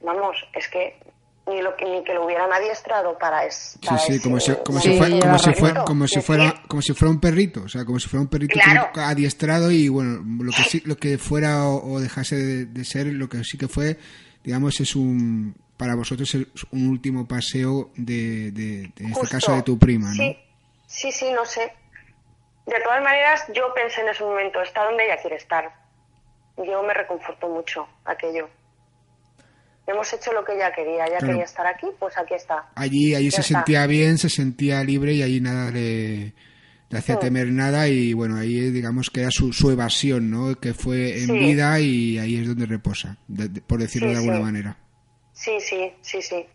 Vamos, es que ni, lo que, ni que lo hubieran adiestrado para, eso. sí, sí, como si, como, si fuera, como, si fuera, como, si fuera, como si fuera un perrito, o sea, como si fuera un perrito adiestrado y bueno, lo que, sí, lo que fuera o, dejase de, ser, lo que sí que fue, digamos, es un, para vosotros es un último paseo de, de, en este caso de tu prima, ¿no? Sí, sí, sí, no sé. De todas maneras, yo pensé en ese momento, está donde ella quiere estar. Yo me reconfortó mucho aquello. Hemos hecho lo que ella quería, ella quería estar aquí, pues aquí está. Allí, allí se sentía bien, se sentía libre y allí nada le, hacía mm. temer nada y bueno, ahí digamos que era su, su evasión, ¿no? Que fue en vida y ahí es donde reposa, por decirlo de alguna manera. Sí, sí, sí, sí.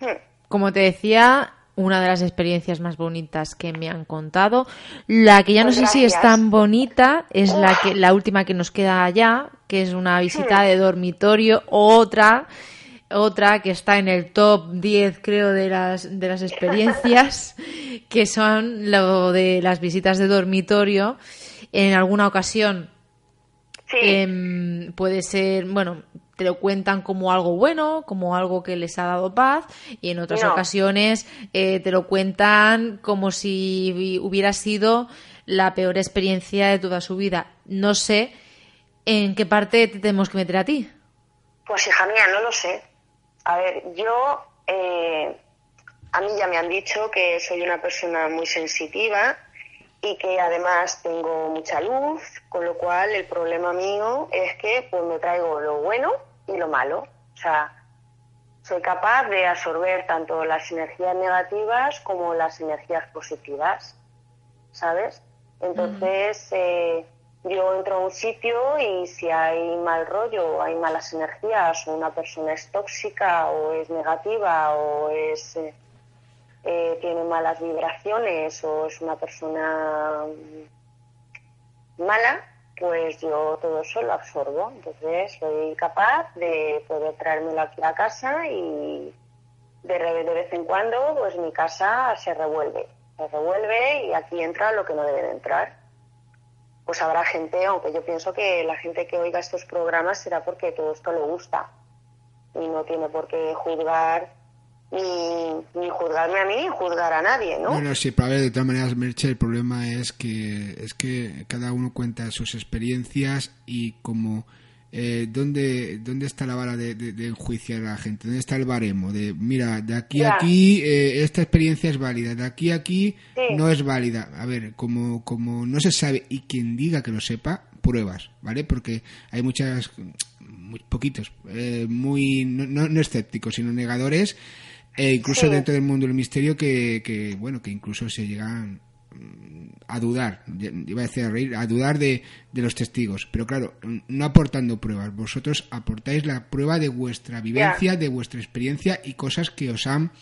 Hmm. Como te decía, una de las experiencias más bonitas que me han contado. La que ya no pues sé si es tan bonita es la que la última que nos queda allá, que es una visita hmm. de dormitorio, otra otra que está en el top 10 creo de las de las experiencias que son lo de las visitas de dormitorio en alguna ocasión em, puede ser bueno te lo cuentan como algo bueno, como algo que les ha dado paz, y en otras ocasiones eh, te lo cuentan como si hubiera sido la peor experiencia de toda su vida. No sé en qué parte te tenemos que meter a ti. Pues hija mía, no lo sé. A ver, yo, eh, a mí ya me han dicho que soy una persona muy sensitiva y que además tengo mucha luz, con lo cual el problema mío es que pues me traigo lo bueno y lo malo. O sea, soy capaz de absorber tanto las energías negativas como las energías positivas, ¿sabes? Entonces, eh, yo entro a un sitio y si hay mal rollo, hay malas energías, o una persona es tóxica o es negativa o es eh, eh, tiene malas vibraciones o es una persona mala, pues yo todo eso lo absorbo. Entonces soy capaz de poder traérmelo aquí a casa y de, de vez en cuando pues mi casa se revuelve. Se revuelve y aquí entra lo que no debe de entrar. Pues habrá gente, aunque yo pienso que la gente que oiga estos programas será porque todo esto le gusta y no tiene por qué juzgar ni, juzgarme a mí ni juzgar a nadie, ¿no? Bueno, sí, para ver, de todas maneras, Merche, el problema es que, es que cada uno cuenta sus experiencias y como... Eh, ¿dónde, ¿dónde está la vara de, enjuiciar a la gente? ¿Dónde está el baremo? De, mira, de aquí a aquí eh, esta experiencia es válida, de aquí a aquí no es válida. A ver, como, como no se sabe y quien diga que lo sepa, pruebas, ¿vale? Porque hay muchas, muy poquitos, eh, muy, no, no, escépticos, sino negadores, e incluso dentro del mundo del misterio que, que, bueno, que incluso se llegan a dudar, iba a decir a reír, a dudar de, de, los testigos. Pero claro, no aportando pruebas. Vosotros aportáis la prueba de vuestra vivencia, de vuestra experiencia y cosas que os han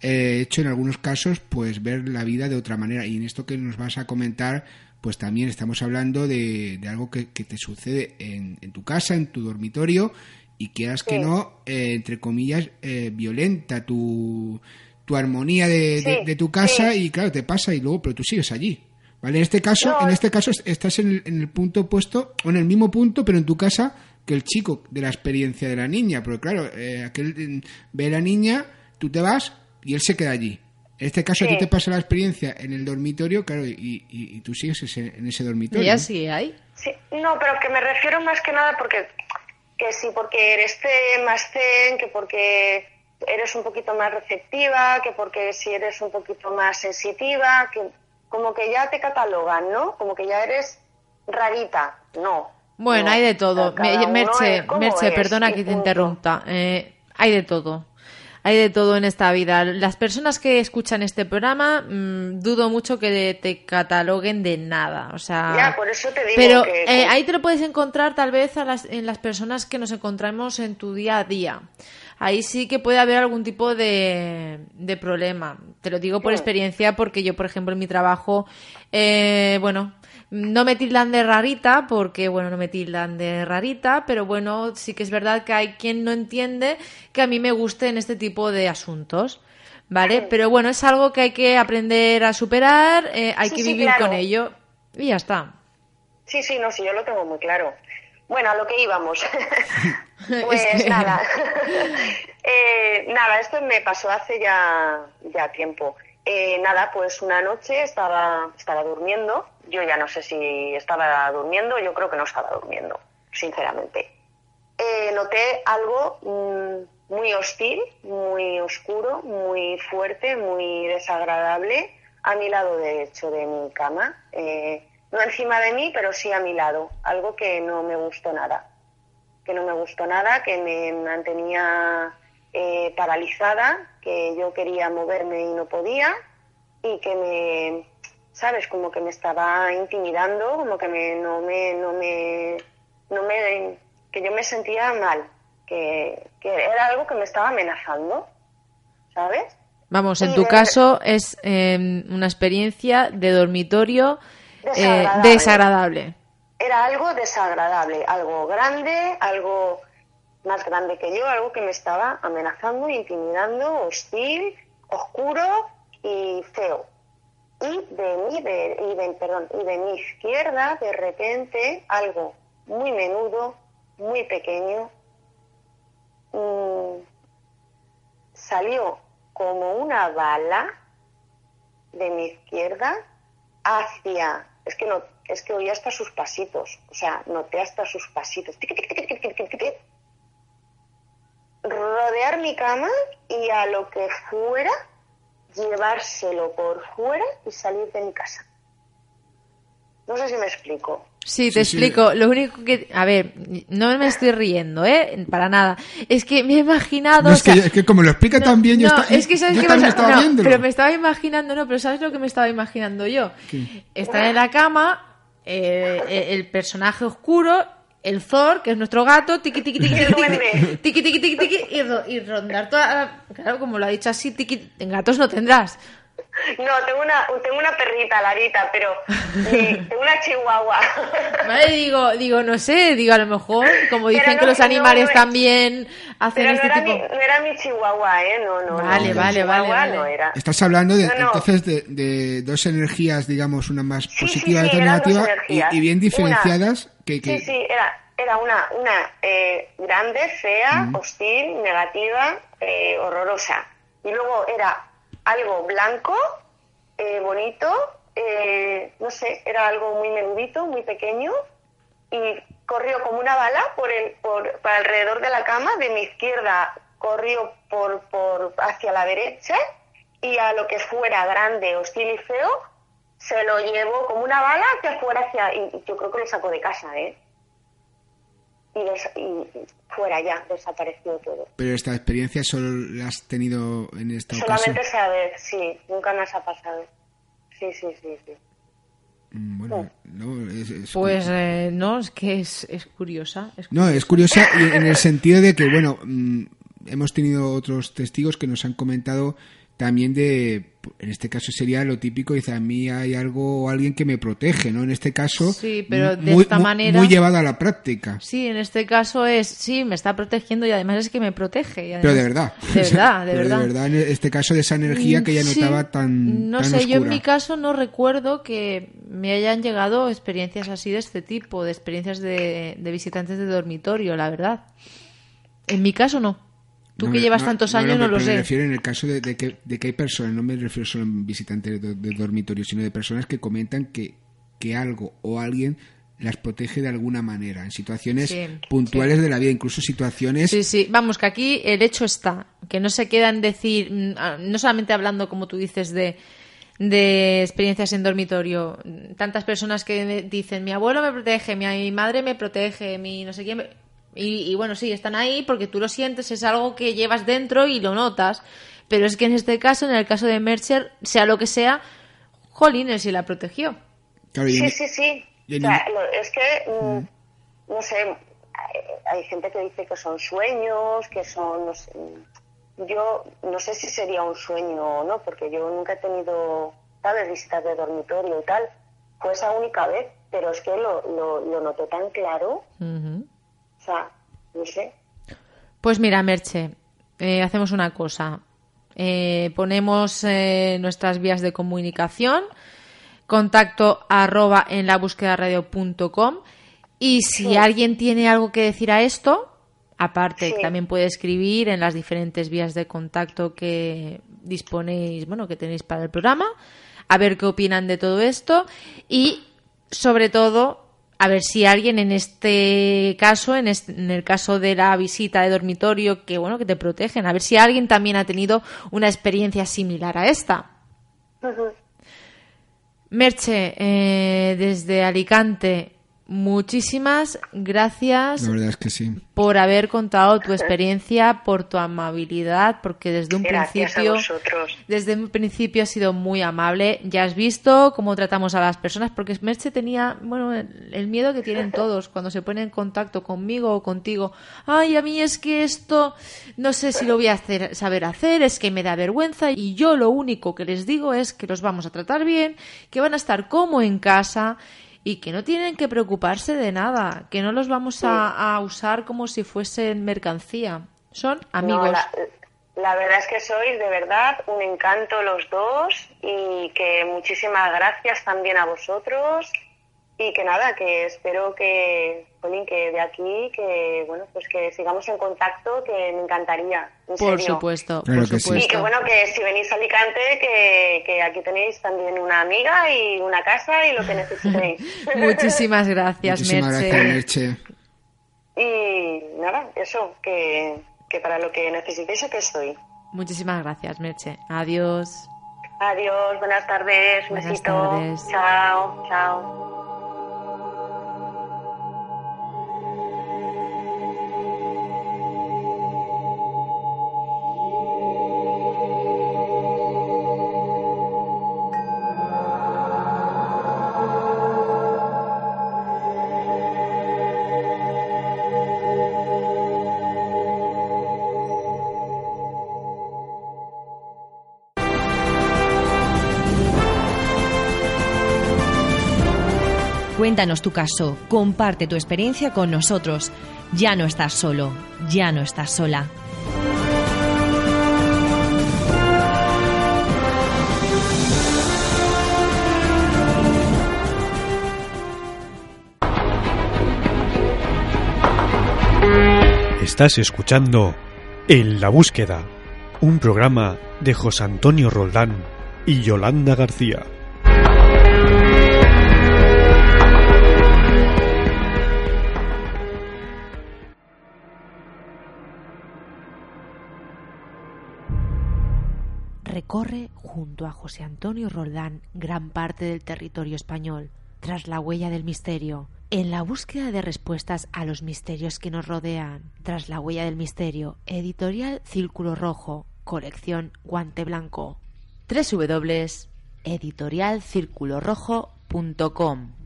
eh, hecho en algunos casos, pues ver la vida de otra manera. Y en esto que nos vas a comentar, pues también estamos hablando de, de algo que, te sucede en, en, tu casa, en tu dormitorio, y quieras que no, eh, entre comillas, eh, violenta tu tu armonía de, de, tu casa y claro, te pasa y luego, pero tú sigues allí. ¿Vale? En este caso, en este caso estás en el, punto opuesto, o en el mismo punto, pero en tu casa que el chico de la experiencia de la niña. Porque claro, eh, aquel mm, ve a la niña, tú te vas y él se queda allí. En este caso, a ti te pasa la experiencia en el dormitorio, claro, y, y, tú sigues en ese dormitorio. ¿Y ya sigue ahí? Sí, no, pero que me refiero más que nada porque, que sí, porque eres más zen, que porque eres un poquito más receptiva, que porque si eres un poquito más sensitiva, que como que ya te catalogan, ¿no? Como que ya eres rarita, no. Bueno, hay de todo. Merche, Merche perdona que te interrumpa. Eh, hay de todo. Hay de todo en esta vida. Las personas que escuchan este programa, mm, dudo mucho que te cataloguen de nada. O sea, ya, por eso te digo pero que, eh, ahí te lo puedes encontrar tal vez a las, en las personas que nos encontramos en tu día a día ahí sí que puede haber algún tipo de, de problema. Te lo digo por experiencia porque yo, por ejemplo, en mi trabajo, eh, bueno, no me tildan de rarita, porque bueno, no me tildan de rarita, pero bueno, sí que es verdad que hay quien no entiende que a mí me gusten este tipo de asuntos. ¿Vale? Pero bueno, es algo que hay que aprender a superar, eh, hay que vivir con ello y ya está. Sí, sí, no, sí, yo lo tengo muy claro. Bueno, a lo que íbamos. pues nada. Eh, nada, esto me pasó hace ya, ya tiempo. Eh, nada, pues una noche estaba, estaba durmiendo. Yo ya no sé si estaba durmiendo, yo creo que no estaba durmiendo, sinceramente. Eh, noté algo mm, muy hostil, muy oscuro, muy fuerte, muy desagradable a mi lado derecho de mi cama no encima de mí, pero sí a mi lado, algo que no me gustó nada, que no me gustó nada, que me mantenía eh, paralizada, que yo quería moverme y no podía, y que me, sabes, como que me estaba intimidando, como que me, no me, no me, no me, que yo me sentía mal, que, era algo que me estaba amenazando, ¿sabes? Vamos, en tu caso es em, una experiencia de dormitorio eh, desagradable. Era algo desagradable, algo grande, algo más grande que yo, algo que me estaba amenazando, intimidando, hostil, oscuro y feo. Y de mi, de, y de, perdón, y de mi izquierda, de repente, algo muy menudo, muy pequeño, mm, salió como una bala de mi izquierda hacia es que no, es que oía hasta sus pasitos, o sea, noté hasta sus pasitos. Rodear mi cama y a lo que fuera, llevárselo por fuera y salir de mi casa. No sé si me explico. Sí, te explico. Lo único que. A ver, no me estoy riendo, ¿eh? Para nada. Es que me he imaginado. es, que, como lo explica tan bien, yo, es que ¿sabes me, estaba Pero me estaba imaginando, no, pero ¿sabes lo que me estaba imaginando yo? Estar en la cama, eh, eh, el personaje oscuro, el Thor, que es nuestro gato, tiqui tiqui tiqui tiqui tiqui tiqui tiqui y, rondar toda claro, como lo ha dicho así, tiqui gatos no tendrás, no, tengo una, tengo una perrita, Larita, pero tengo una chihuahua. Vale, digo, digo, no sé, digo, a lo mejor, como dicen que los animales también hacen pero este no era tipo... Mi, no era mi chihuahua, ¿eh? No, no. Vale, vale, vale, No era. Estás hablando de, entonces de, de, dos energías, digamos, una más positiva y otra negativa, y, bien diferenciadas. que, que... Sí, sí, era, era una, una eh, grande, fea, hostil, negativa, eh, horrorosa. Y luego era algo blanco, eh, bonito, eh, no sé, era algo muy menudito, muy pequeño, y corrió como una bala por el, por, para alrededor de la cama, de mi izquierda corrió por, por hacia la derecha, y a lo que fuera grande, hostil y feo, se lo llevó como una bala que fuera hacia... Y yo creo que lo sacó de casa, ¿eh? Y, fuera ya, desapareció todo. Pero esta experiencia solo la has tenido en esta Solamente saber, sí, nunca más ha pasado. Sí, sí, sí, sí. Mm, bueno, no, es, pues eh, no, es que es, es, curiosa, No, es curiosa en el sentido de que, bueno, mm, hemos tenido otros testigos que nos han comentado también de, en este caso sería lo típico, dice, a mí hay algo o alguien que me protege, ¿no? En este caso, sí, pero de esta manera... Muy llevado a la práctica. Sí, en este caso es, sí, me está protegiendo y además es que me protege. pero de verdad. De verdad, de verdad. De verdad, en este caso de esa energía que ella notaba tan No sé, yo en mi caso no recuerdo que me hayan llegado experiencias así de este tipo, de experiencias de, de visitantes de dormitorio, la verdad. En mi caso no. Tú que llevas tantos años no, lo sé. Me refiero en el caso de, que, de, que, hay personas, no me refiero solo a visitantes de, dormitorio, sino de personas que comentan que, que algo o alguien las protege de alguna manera, en situaciones puntuales de la vida, incluso situaciones... Sí, sí, vamos, que aquí el hecho está, que no se queda en decir, mm, ah, no solamente hablando, como tú dices, de, de experiencias en dormitorio, tantas personas que dicen, mi abuelo me protege, mi madre me protege, mi no sé quién... Y, bueno, sí, están ahí porque tú lo sientes, es algo que llevas dentro y lo notas. Pero es que en este caso, en el caso de Mercer, sea lo que sea, Jolines sí la protegió. Sí, sí, sí. es que, mm, mm. no sé, hay, gente que dice que son sueños, que son, no sé, yo no sé si sería un sueño o no, porque yo nunca he tenido, ¿sabes?, visitas de dormitorio y tal. Fue esa única vez, pero es que lo, lo, noté tan claro. Sea, no sé. Pues mira, Merche, eh, hacemos una cosa. Eh, ponemos eh, nuestras vías de comunicación, contacto arroba en la búsqueda radio.com y si alguien tiene algo que decir a esto, aparte también puede escribir en las diferentes vías de contacto que disponéis, bueno, que tenéis para el programa, a ver qué opinan de todo esto y sobre todo a ver si alguien en este caso, en, el caso de la visita de dormitorio, que bueno, que te protegen, a ver si alguien también ha tenido una experiencia similar a esta. Merche, eh, desde Alicante, Muchísimas gracias por haber contado tu experiencia, por tu amabilidad, porque desde un principio desde un principio ha sido muy amable. Ya has visto cómo tratamos a las personas, porque Merche tenía, bueno, el miedo que tienen todos cuando se ponen en contacto conmigo o contigo. Ay, a mí es que esto no sé si lo voy a hacer, saber hacer, es que me da vergüenza y yo lo único que les digo es que los vamos a tratar bien, que van a estar como en casa y que no tienen que preocuparse de nada, que no los vamos a, usar como si fuesen mercancía. Son amigos. la, verdad es que sois de verdad un encanto los dos y que muchísimas gracias también a vosotros y que nada, que espero que, que de aquí, que bueno, pues que sigamos en contacto, que me encantaría. por supuesto, por supuesto. Y que bueno, que si venís a Alicante, que, que aquí tenéis también una amiga y una casa y lo que necesitéis. Muchísimas gracias, Merche. Y nada, eso, que, que para lo que necesitéis aquí estoy. Muchísimas gracias, Merche. Adiós. Adiós, buenas tardes, buenas besito. Tardes. Chao, chao. Cuéntanos tu caso, comparte tu experiencia con nosotros. Ya no estás solo, ya no estás sola. Estás escuchando En la búsqueda, un programa de José Antonio Roldán y Yolanda García. Recorre junto a José Antonio Roldán gran parte del territorio español, tras la huella del misterio, en la búsqueda de respuestas a los misterios que nos rodean, tras la huella del misterio, editorial Círculo Rojo, colección Guante Blanco. www.editorialcirculorrojo.com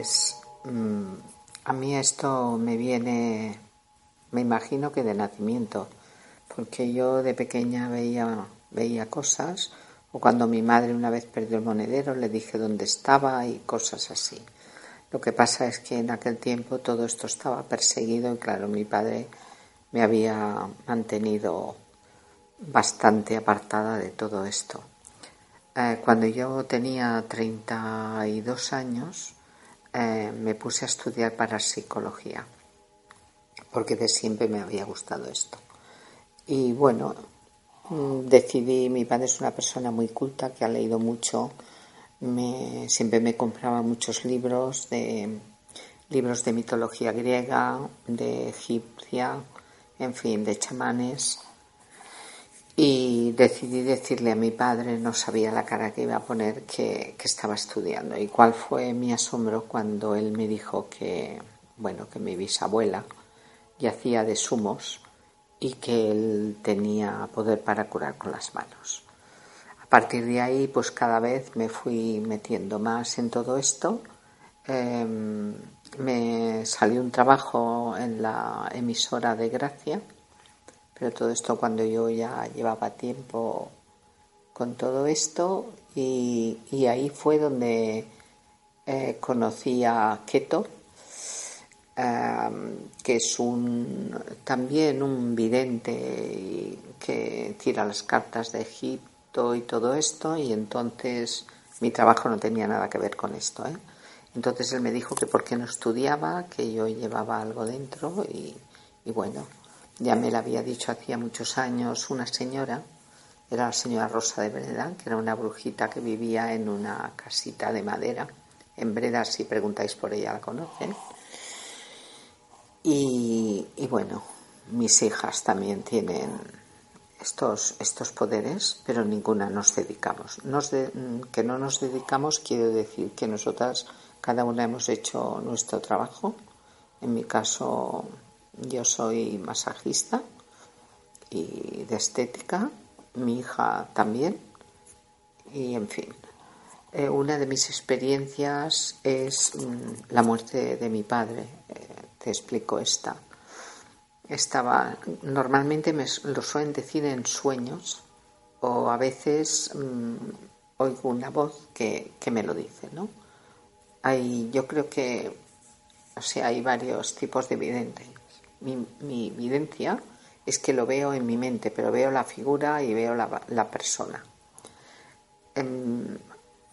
Pues mm, a mí esto me viene, me imagino que de nacimiento, porque yo de pequeña veía, veía cosas, o cuando mi madre una vez perdió el monedero le dije dónde estaba y cosas así. Lo que pasa es que en aquel tiempo todo esto estaba perseguido y claro, mi padre me había mantenido bastante apartada de todo esto. Eh, cuando yo tenía 32 años, eh, me puse a estudiar para psicología, porque de siempre me había gustado esto. Y bueno, mm, decidí, mi padre es una persona muy culta que ha leído mucho, me, siempre me compraba muchos libros de libros de mitología griega, de egipcia, en fin, de chamanes y decidí decirle a mi padre, no sabía la cara que iba a poner, que, estaba estudiando. Y cuál fue mi asombro cuando él me dijo que, bueno, que mi bisabuela yacía de sumos y que él tenía poder para curar con las manos. A partir de ahí, pues cada vez me fui metiendo más en todo esto. Em, me salió un trabajo en la emisora de Gracia pero todo esto cuando yo ya llevaba tiempo con todo esto y, ahí fue donde eh, conocí a Keto, em, que es un también un vidente que tira las cartas de Egipto y todo esto y entonces mi trabajo no tenía nada que ver con esto. ¿eh? Entonces él me dijo que por qué no estudiaba, que yo llevaba algo dentro y bueno, ya me lo había dicho hacía muchos años una señora, era la señora Rosa de Breda, que era una brujita que vivía en una casita de madera. En Breda, si preguntáis por ella, la conocen. Y, bueno, mis hijas también tienen estos, estos poderes, pero ninguna nos dedicamos. que no nos dedicamos quiere decir que nosotras, cada una hemos hecho nuestro trabajo. En mi caso, yo soy masajista y de estética, mi hija también, y en fin. Eh, una de mis experiencias es mm, la muerte de mi padre. Eh, te explico esta. Estaba, normalmente me lo suelen decir en sueños o a veces mm, oigo una voz que, que, me lo dice, ¿no? Hay, yo creo que, o sea, hay varios tipos de vidente mi, evidencia es que lo veo en mi mente, pero veo la figura y veo la, persona.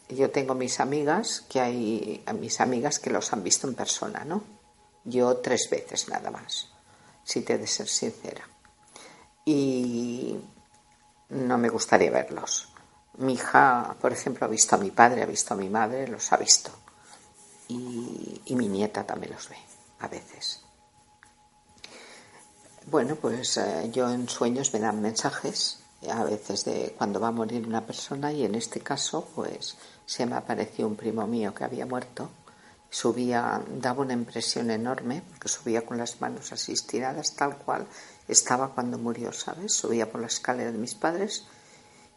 Yo tengo mis amigas que hay mis amigas que los han visto en persona, ¿no? Yo tres veces nada más, si te he de ser sincera. Y no me gustaría verlos. Mi hija, por ejemplo, ha visto a mi padre, ha visto a mi madre, los ha visto. y mi nieta también los ve, a veces. Bueno, pues eh, yo en sueños me dan mensajes, a veces de cuando va a morir una persona y en este caso pues se me apareció un primo mío que había muerto. Subía, daba una impresión enorme porque subía con las manos así estiradas tal cual estaba cuando murió, ¿sabes? Subía por la escalera de mis padres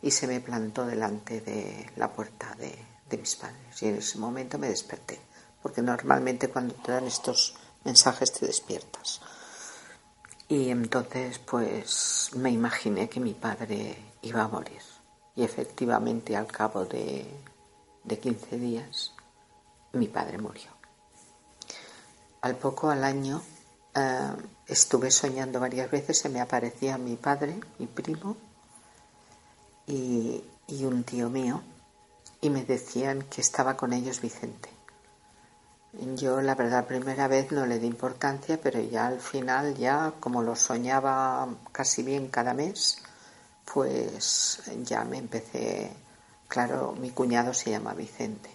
y se me plantó delante de la puerta de, de mis padres. Y en ese momento me desperté, porque normalmente cuando te dan estos mensajes te despiertas. Y entonces pues me imaginé que mi padre iba a morir. Y efectivamente al cabo de, de 15 días mi padre murió. Al poco al año eh, estuve soñando varias veces, se me aparecía mi padre, mi primo y, y un tío mío y me decían que estaba con ellos Vicente. Yo la verdad primera vez no le di importancia, pero ya al final, ya como lo soñaba casi bien cada mes, pues ya me empecé, claro, mi cuñado se llama Vicente.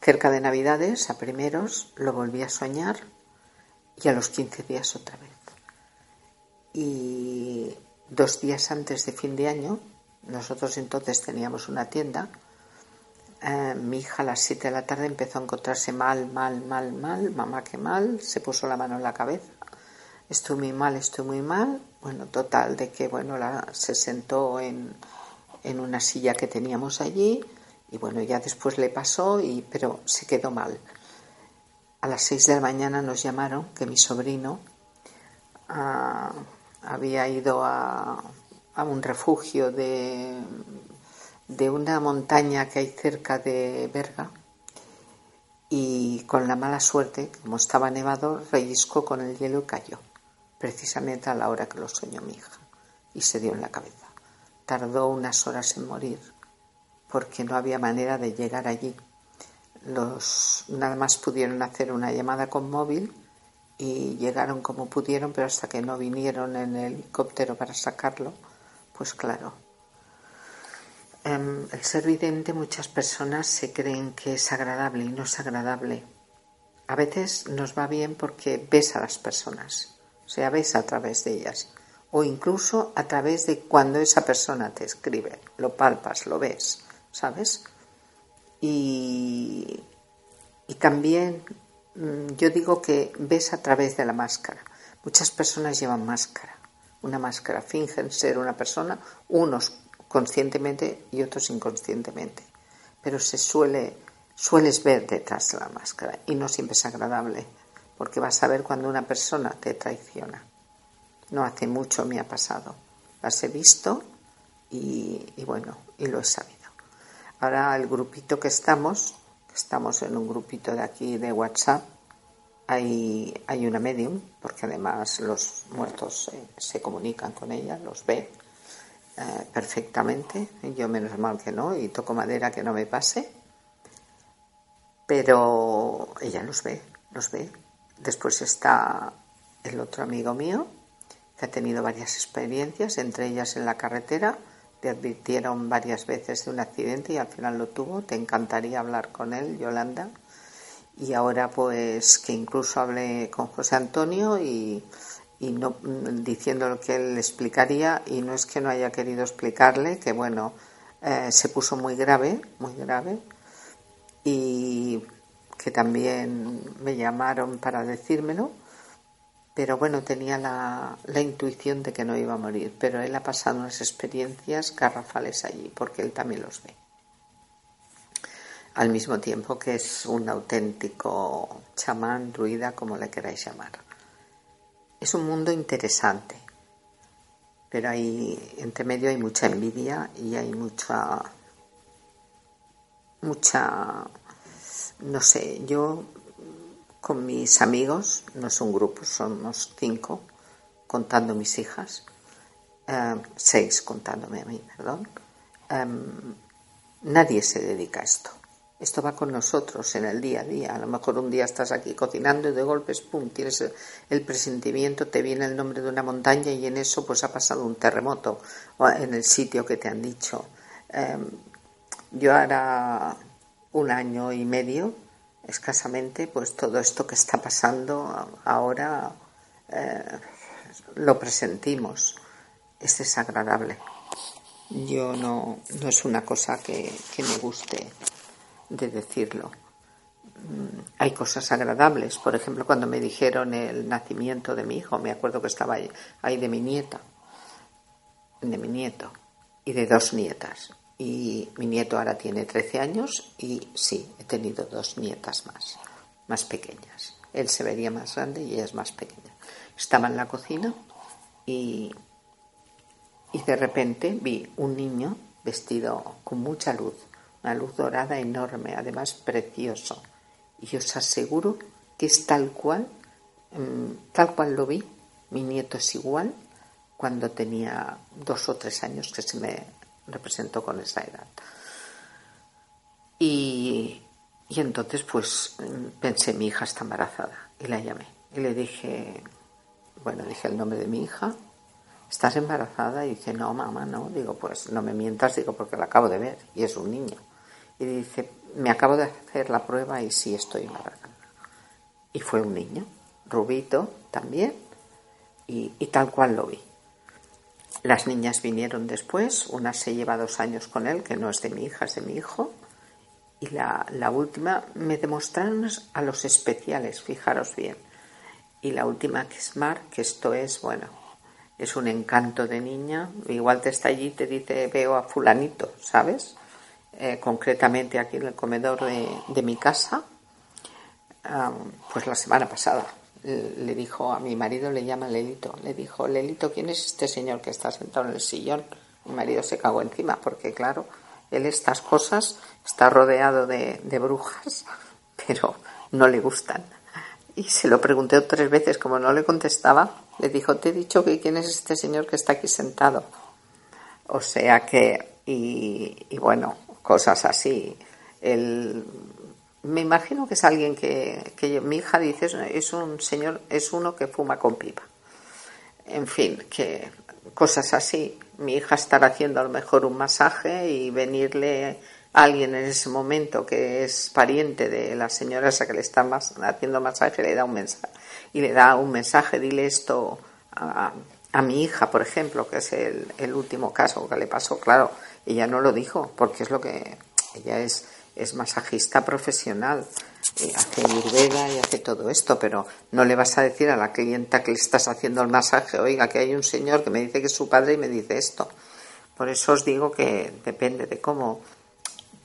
cerca de Navidades, a primeros, lo volví a soñar y a los 15 días otra vez. Y dos días antes de fin de año, nosotros entonces teníamos una tienda, eh, mi hija a las 7 de la tarde empezó a encontrarse mal, mal, mal, mal, mamá que mal, se puso la mano en la cabeza, estoy muy mal, estoy muy mal, bueno, total, de que bueno, la, se sentó en, en una silla que teníamos allí y bueno, ya después le pasó, y, pero se quedó mal. A las 6 de la mañana nos llamaron que mi sobrino ah, había ido a, a un refugio de, de una montaña que hay cerca de Berga y con la mala suerte, como estaba nevado, relliscó con el hielo y cayó, precisamente a la hora que lo soñó mi hija, y se dio en la cabeza. Tardó unas horas en morir, porque no había manera de llegar allí. Los nada más pudieron hacer una llamada con móvil y llegaron como pudieron, pero hasta que no vinieron en el helicóptero para sacarlo, pues claro. Em, el ser vidente muchas personas se creen que es agradable y no es agradable. A veces nos va bien porque ves a las personas, o sea, ves a través de ellas, o incluso a través de cuando esa persona te escribe, lo palpas, lo ves, ¿sabes? Y, y también mm, yo digo que ves a través de la máscara. Muchas personas llevan máscara una máscara, fingen ser una persona, unos conscientemente y otros inconscientemente. Pero se suele, sueles ver detrás de la máscara y no siempre es agradable, porque vas a ver cuando una persona te traiciona. No hace mucho me ha pasado. Las he visto y, y bueno, y lo he sabido. Ahora el grupito que estamos, estamos en un grupito de aquí de WhatsApp, hay, hay una medium, porque además los muertos se comunican con ella, los ve eh, perfectamente. Yo menos mal que no, y toco madera que no me pase. Pero ella los ve, los ve. Después está el otro amigo mío, que ha tenido varias experiencias, entre ellas en la carretera. Te advirtieron varias veces de un accidente y al final lo tuvo. Te encantaría hablar con él, Yolanda y ahora pues que incluso hablé con José Antonio y, no diciendo lo que él explicaría y no es que no haya querido explicarle que bueno eh, se puso muy grave muy grave y que también me llamaron para decírmelo pero bueno tenía la, la intuición de que no iba a morir pero él ha pasado unas experiencias garrafales allí porque él también los ve al mismo tiempo que es un auténtico chamán, druida, como le queráis llamar. Es un mundo interesante, pero hay, entre medio hay mucha envidia y hay mucha, mucha, no sé, yo con mis amigos, no es un grupo, somos cinco, contando mis hijas, eh, seis contándome a mí, perdón, em, nadie se dedica a esto esto va con nosotros en el día a día. A lo mejor un día estás aquí cocinando y de golpes, pum, tienes el presentimiento, te viene el nombre de una montaña y en eso pues ha pasado un terremoto en el sitio que te han dicho. Em, yo ahora un año y medio, escasamente, pues todo esto que está pasando ahora eh, lo presentimos. Es desagradable. Yo no, no es una cosa que me guste de decirlo. Mm, hay cosas agradables. Por ejemplo, cuando me dijeron el nacimiento de mi hijo, me acuerdo que estaba ahí, de mi nieta, de mi nieto y de dos nietas. Y mi nieto ahora tiene 13 años y sí, he tenido dos nietas más, más pequeñas. Él se vería más grande y ella es más pequeña. Estaba en la cocina y, y de repente vi un niño vestido con mucha luz, una luz dorada enorme, además precioso. Y os aseguro que es tal cual, mm, tal cual lo vi. Mi nieto es igual cuando tenía dos o tres años que se me representó con esa edad. Y, y entonces pues pensé, mi hija está embarazada y la llamé. Y le dije, bueno, dije el nombre de mi hija ¿estás embarazada? Y dice, no, mamá, no. Digo, pues no me mientas, digo, porque la acabo de ver y es un niño. Y dice, me acabo de hacer la prueba y sí estoy embarazada. Y fue un niño, rubito también, y, tal cual lo vi. Las niñas vinieron después, una se lleva dos años con él, que no es de mi hija, es de mi hijo, y la, la última me demostraron a los especiales, fijaros bien. Y la última que es Mar, que esto es, bueno, es un encanto de niña. Igual te está allí y te dice, veo a fulanito, ¿sabes? Eh, concretamente aquí en el comedor de, mi casa, pues la semana pasada le dijo a mi marido, le llama Lelito, le dijo, Lelito, ¿quién es este señor que está sentado en el sillón? Mi marido se cagó encima porque, claro, él estas cosas está rodeado de, brujas, pero no le gustan. Y se lo pregunté tres veces, como no le contestaba, le dijo, te he dicho que quién es este señor que está aquí sentado. O sea que, y bueno, cosas así. El, me imagino que es alguien que, que mi hija dice es un señor, es uno que fuma con pipa. En fin, que cosas así. Mi hija estará haciendo a lo mejor un masaje y venirle a alguien en ese momento que es pariente de la señora esa que le está haciendo masaje le da un mensaje y le da un mensaje, dile esto a, a mi hija, por ejemplo, que es el, el último caso que le pasó, claro, ella no lo dijo, porque es lo que ella es, es masajista profesional, y hace ayurveda y hace todo esto, pero no le vas a decir a la clienta que le estás haciendo el masaje, oiga, que hay un señor que me dice que es su padre y me dice esto. Por eso os digo que depende de cómo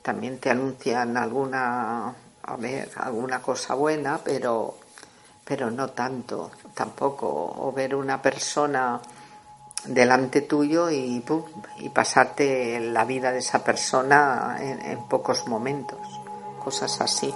también te anuncian alguna, a ver, alguna cosa buena, pero, pero no tanto, tampoco. O ver una persona delante tuyo y, y pasarte la vida de esa persona en pocos momentos, cosas así.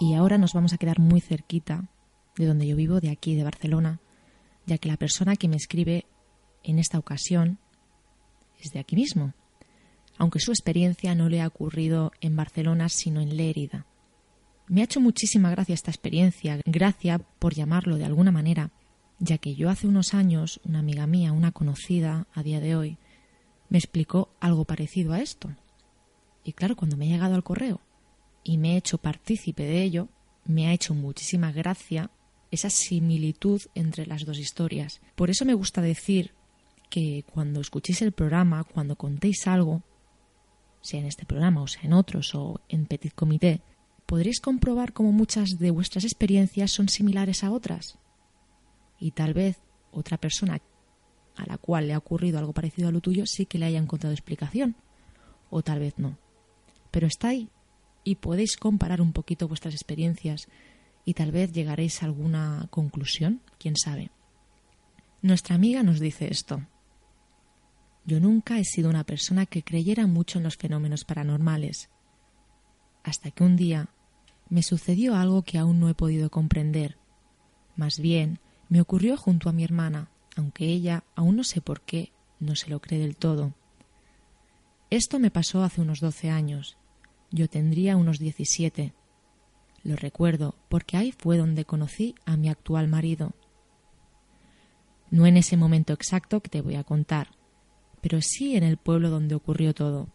Y ahora nos vamos a quedar muy cerquita de donde yo vivo, de aquí, de Barcelona, ya que la persona que me escribe en esta ocasión es de aquí mismo, aunque su experiencia no le ha ocurrido en Barcelona, sino en Lérida. Me ha hecho muchísima gracia esta experiencia, gracia por llamarlo de alguna manera, ya que yo hace unos años, una amiga mía, una conocida a día de hoy, me explicó algo parecido a esto. Y claro, cuando me ha llegado al correo y me he hecho partícipe de ello, me ha hecho muchísima gracia esa similitud entre las dos historias. Por eso me gusta decir que cuando escuchéis el programa, cuando contéis algo, sea en este programa o sea en otros o en Petit Comité, podréis comprobar cómo muchas de vuestras experiencias son similares a otras. Y tal vez otra persona a la cual le ha ocurrido algo parecido a lo tuyo sí que le haya encontrado explicación, o tal vez no. Pero está ahí, y podéis comparar un poquito vuestras experiencias y tal vez llegaréis a alguna conclusión, quién sabe. Nuestra amiga nos dice esto. Yo nunca he sido una persona que creyera mucho en los fenómenos paranormales, hasta que un día me sucedió algo que aún no he podido comprender. Más bien, me ocurrió junto a mi hermana, aunque ella, aún no sé por qué, no se lo cree del todo. Esto me pasó hace unos doce años, yo tendría unos 17. Lo recuerdo porque ahí fue donde conocí a mi actual marido. No en ese momento exacto que te voy a contar, pero sí en el pueblo donde ocurrió todo.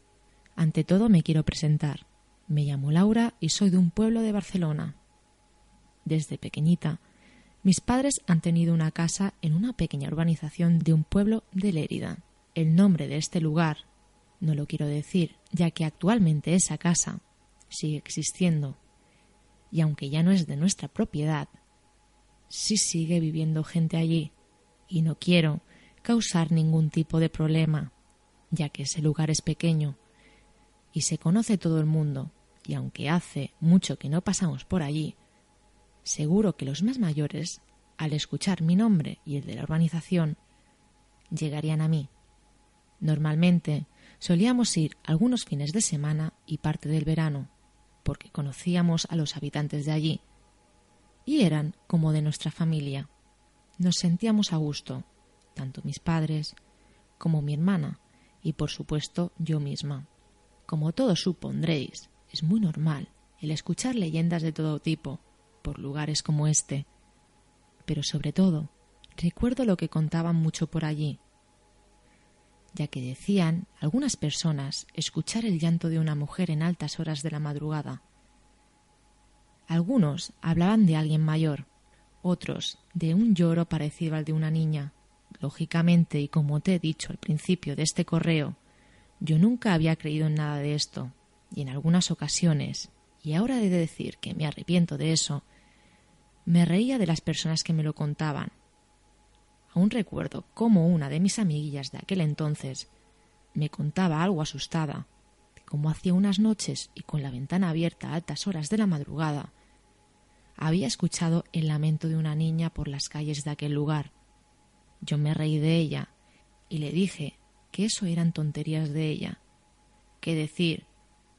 Ante todo me quiero presentar. Me llamo Laura y soy de un pueblo de Barcelona. Desde pequeñita, mis padres han tenido una casa en una pequeña urbanización de un pueblo de Lérida. El nombre de este lugar No lo quiero decir, ya que actualmente esa casa sigue existiendo. Y aunque ya no es de nuestra propiedad, sí sigue viviendo gente allí. Y no quiero causar ningún tipo de problema, ya que ese lugar es pequeño y se conoce todo el mundo. Y aunque hace mucho que no pasamos por allí, seguro que los más mayores, al escuchar mi nombre y el de la urbanización, llegarían a mí. Normalmente solíamos ir algunos fines de semana y parte del verano, porque conocíamos a los habitantes de allí, y eran como de nuestra familia. Nos sentíamos a gusto, tanto mis padres como mi hermana, y por supuesto yo misma. Como todos supondréis, es muy normal el escuchar leyendas de todo tipo por lugares como este, pero sobre todo recuerdo lo que contaban mucho por allí, ya que decían algunas personas escuchar el llanto de una mujer en altas horas de la madrugada. Algunos hablaban de alguien mayor, otros de un lloro parecido al de una niña. Lógicamente, y como te he dicho al principio de este correo, yo nunca había creído en nada de esto, y en algunas ocasiones, y ahora he de decir que me arrepiento de eso, me reía de las personas que me lo contaban. Aún recuerdo cómo una de mis amiguillas de aquel entonces me contaba algo asustada, de cómo hacía unas noches y con la ventana abierta a altas horas de la madrugada, había escuchado el lamento de una niña por las calles de aquel lugar. Yo me reí de ella y le dije que eso eran tonterías de ella, que decir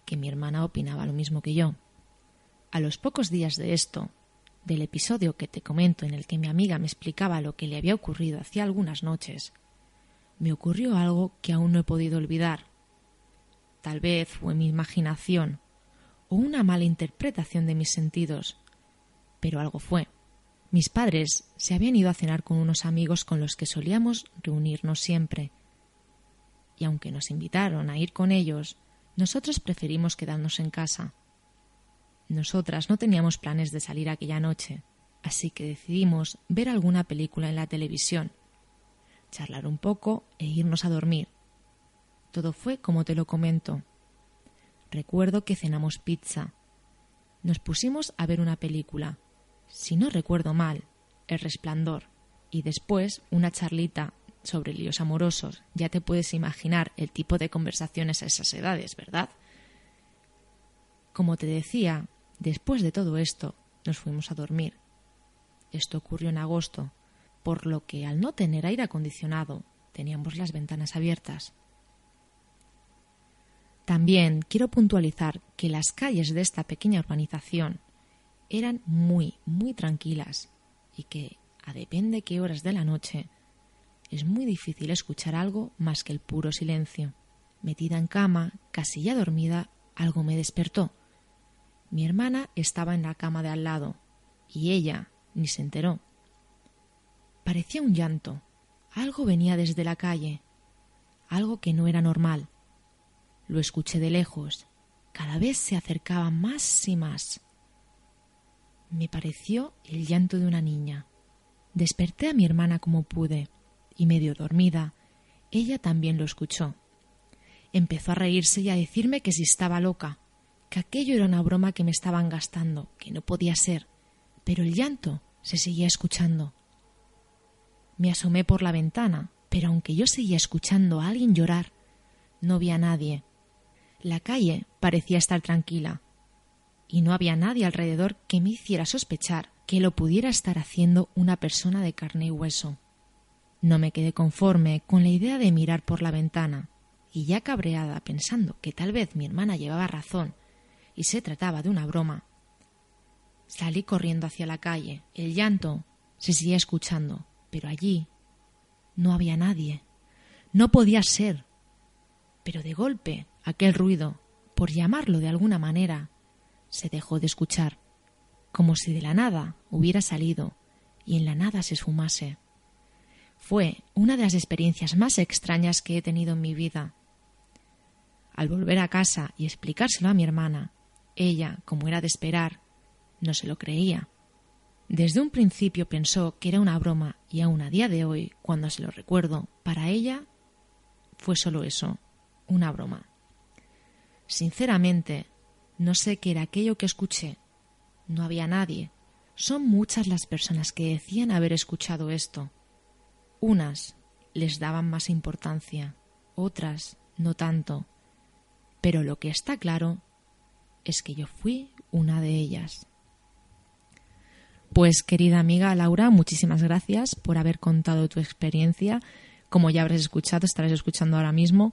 que mi hermana opinaba lo mismo que yo. A los pocos días de esto, del episodio que te comento en el que mi amiga me explicaba lo que le había ocurrido hacía algunas noches, me ocurrió algo que aún no he podido olvidar. Tal vez fue mi imaginación o una mala interpretación de mis sentidos, pero algo fue. Mis padres se habían ido a cenar con unos amigos con los que solíamos reunirnos siempre, y aunque nos invitaron a ir con ellos, nosotros preferimos quedarnos en casa. Nosotras no teníamos planes de salir aquella noche, así que decidimos ver alguna película en la televisión, charlar un poco e irnos a dormir. Todo fue como te lo comento. Recuerdo que cenamos pizza. Nos pusimos a ver una película, si no recuerdo mal, El Resplandor, y después una charlita sobre líos amorosos, ya te puedes imaginar el tipo de conversaciones a esas edades, ¿verdad? Como te decía, después de todo esto, nos fuimos a dormir. Esto ocurrió en agosto, por lo que al no tener aire acondicionado, teníamos las ventanas abiertas. También quiero puntualizar que las calles de esta pequeña urbanización eran muy, muy tranquilas y que, a depende qué horas de la noche, es muy difícil escuchar algo más que el puro silencio. Metida en cama, casi ya dormida, algo me despertó. Mi hermana estaba en la cama de al lado, y ella ni se enteró. Parecía un llanto. Algo venía desde la calle, algo que no era normal. Lo escuché de lejos. Cada vez se acercaba más y más. Me pareció el llanto de una niña. Desperté a mi hermana como pude y medio dormida, ella también lo escuchó. Empezó a reírse y a decirme que si estaba loca, que aquello era una broma que me estaban gastando, que no podía ser, pero el llanto se seguía escuchando. Me asomé por la ventana, pero aunque yo seguía escuchando a alguien llorar, no vi a nadie. La calle parecía estar tranquila, y no había nadie alrededor que me hiciera sospechar que lo pudiera estar haciendo una persona de carne y hueso. No me quedé conforme con la idea de mirar por la ventana, y ya cabreada pensando que tal vez mi hermana llevaba razón y se trataba de una broma, salí corriendo hacia la calle. El llanto se seguía escuchando, pero allí no había nadie. No podía ser. Pero de golpe aquel ruido, por llamarlo de alguna manera, se dejó de escuchar, como si de la nada hubiera salido y en la nada se esfumase. Fue una de las experiencias más extrañas que he tenido en mi vida. Al volver a casa y explicárselo a mi hermana, ella, como era de esperar, no se lo creía. Desde un principio pensó que era una broma y aún a día de hoy, cuando se lo recuerdo, para ella fue solo eso, una broma. Sinceramente, no sé qué era aquello que escuché. No había nadie. Son muchas las personas que decían haber escuchado esto. Unas les daban más importancia, otras no tanto. Pero lo que está claro es que yo fui una de ellas. Pues querida amiga Laura, muchísimas gracias por haber contado tu experiencia. Como ya habrás escuchado, estarás escuchando ahora mismo,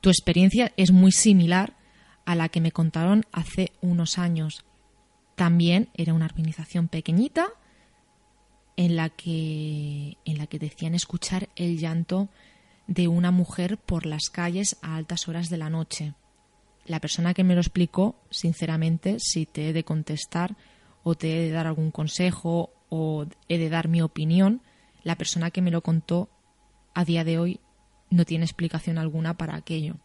tu experiencia es muy similar a la que me contaron hace unos años. También era una organización pequeñita en la que en la que decían escuchar el llanto de una mujer por las calles a altas horas de la noche. La persona que me lo explicó, sinceramente, si te he de contestar, o te he de dar algún consejo o he de dar mi opinión, la persona que me lo contó a día de hoy no tiene explicación alguna para aquello.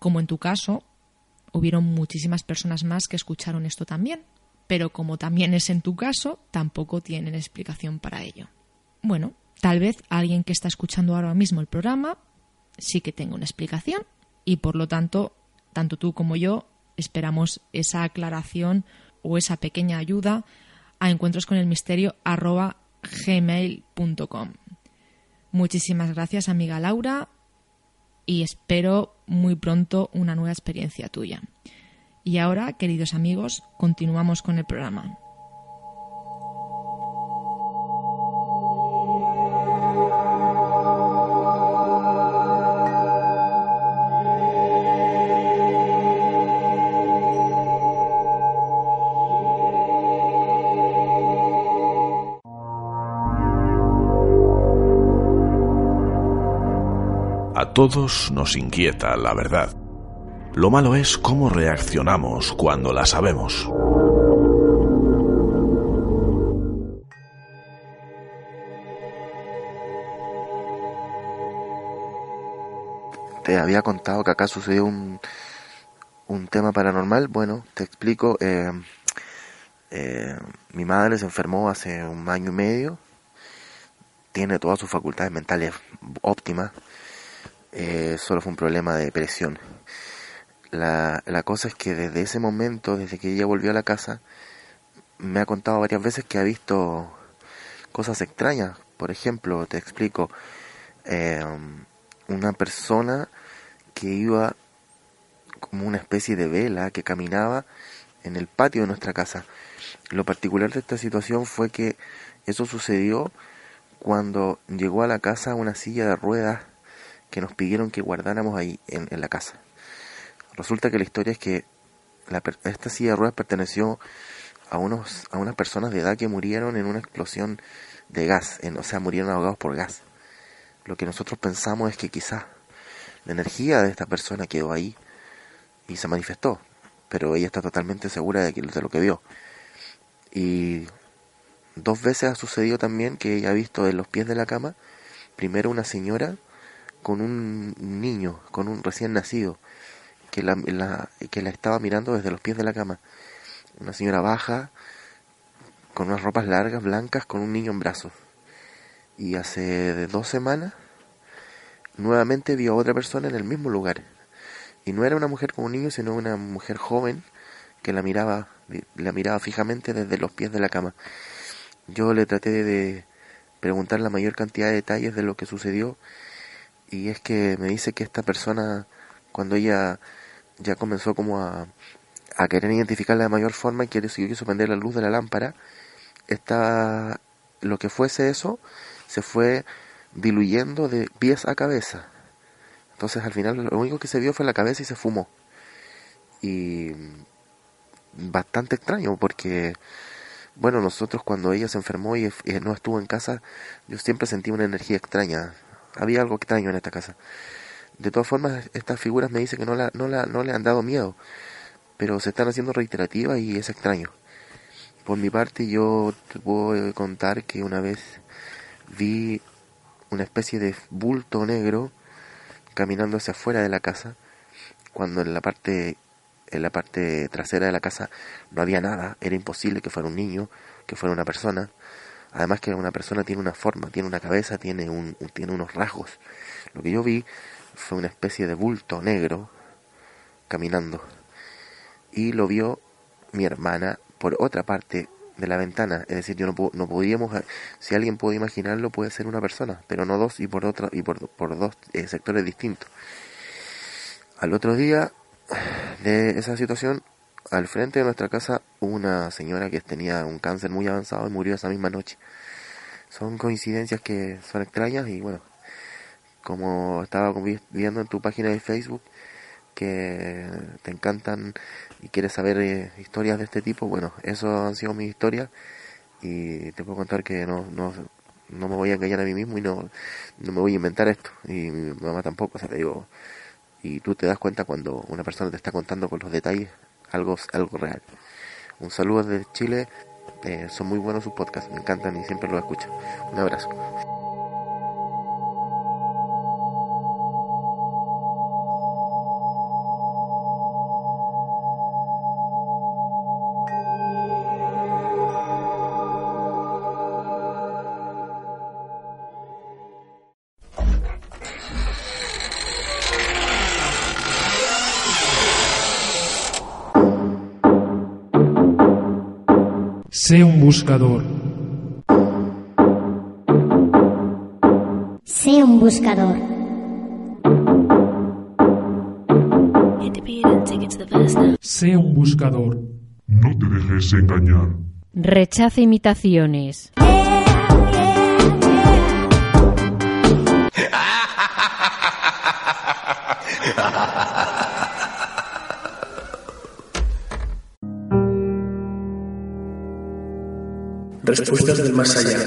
Como en tu caso, hubieron muchísimas personas más que escucharon esto también, pero como también es en tu caso, tampoco tienen explicación para ello. Bueno, tal vez alguien que está escuchando ahora mismo el programa sí que tenga una explicación y por lo tanto, tanto tú como yo esperamos esa aclaración o esa pequeña ayuda a encuentros con el misterio gmail.com. Muchísimas gracias amiga Laura y espero muy pronto una nueva experiencia tuya. Y ahora, queridos amigos, continuamos con el programa. Todos nos inquieta la verdad. Lo malo es cómo reaccionamos cuando la sabemos. Te había contado que acá sucedió un, un tema paranormal. Bueno, te explico. Eh, eh, mi madre se enfermó hace un año y medio. Tiene todas sus facultades mentales óptimas eh, solo fue un problema de presión. La, la cosa es que desde ese momento, desde que ella volvió a la casa, me ha contado varias veces que ha visto cosas extrañas. Por ejemplo, te explico, eh, una persona que iba como una especie de vela que caminaba en el patio de nuestra casa. Lo particular de esta situación fue que eso sucedió cuando llegó a la casa una silla de ruedas que nos pidieron que guardáramos ahí en, la casa. Resulta que la historia es que esta silla de ruedas perteneció a, unos, a unas personas de edad que murieron en una explosión de gas, en, o sea, murieron ahogados por gas. Lo que nosotros pensamos es que quizás la energía de esta persona quedó ahí y se manifestó, pero ella está totalmente segura de, que, de lo que vio. Y dos veces ha sucedido también que ella ha visto en los pies de la cama, primero una señora con un niño, con un recién nacido, que la, que la estaba mirando desde los pies de la cama. Una señora baja, con unas ropas largas, blancas, con un niño en brazos. Y hace dos semanas, nuevamente vio a otra persona en el mismo lugar. Y no era una mujer con un niño, sino una mujer joven que la miraba, la miraba fijamente desde los pies de la cama. Yo le traté de preguntar la mayor cantidad de detalles de lo que sucedió y es que me dice que esta persona, cuando ella ya comenzó como a, a querer identificarla de mayor forma y quiere, quiso prender la luz de la lámpara, está, lo que fuese eso se fue diluyendo de pies a cabeza. Entonces al final lo único que se vio fue la cabeza y se fumó. Y bastante extraño porque, bueno, nosotros cuando ella se enfermó y no estuvo en casa, yo siempre sentí una energía extraña había algo extraño en esta casa. De todas formas, estas figuras me dicen que no, la, no, la, no le han dado miedo, pero se están haciendo reiterativas y es extraño. Por mi parte, yo te puedo contar que una vez vi una especie de bulto negro caminando hacia afuera de la casa, cuando en la parte en la parte trasera de la casa no había nada, era imposible que fuera un niño, que fuera una persona. Además que una persona tiene una forma, tiene una cabeza, tiene, un, tiene unos rasgos. Lo que yo vi fue una especie de bulto negro caminando y lo vio mi hermana por otra parte de la ventana, es decir, yo no, no podíamos, si alguien puede imaginarlo, puede ser una persona, pero no dos y por otra y por, por dos eh, sectores distintos. Al otro día de esa situación, al frente de nuestra casa una señora que tenía un cáncer muy avanzado y murió esa misma noche. Son coincidencias que son extrañas y bueno, como estaba viendo en tu página de Facebook que te encantan y quieres saber eh, historias de este tipo, bueno, eso han sido mis historias y te puedo contar que no, no, no me voy a engañar a mí mismo y no, no me voy a inventar esto y mi mamá tampoco, o sea, te digo, y tú te das cuenta cuando una persona te está contando con los detalles algo, algo real. Un saludo desde Chile, eh, son muy buenos sus podcasts, me encantan y siempre los escucho. Un abrazo. Sé un buscador. Sé un buscador. Sé un buscador. No te dejes engañar. Rechaza imitaciones. Respuestas del más allá.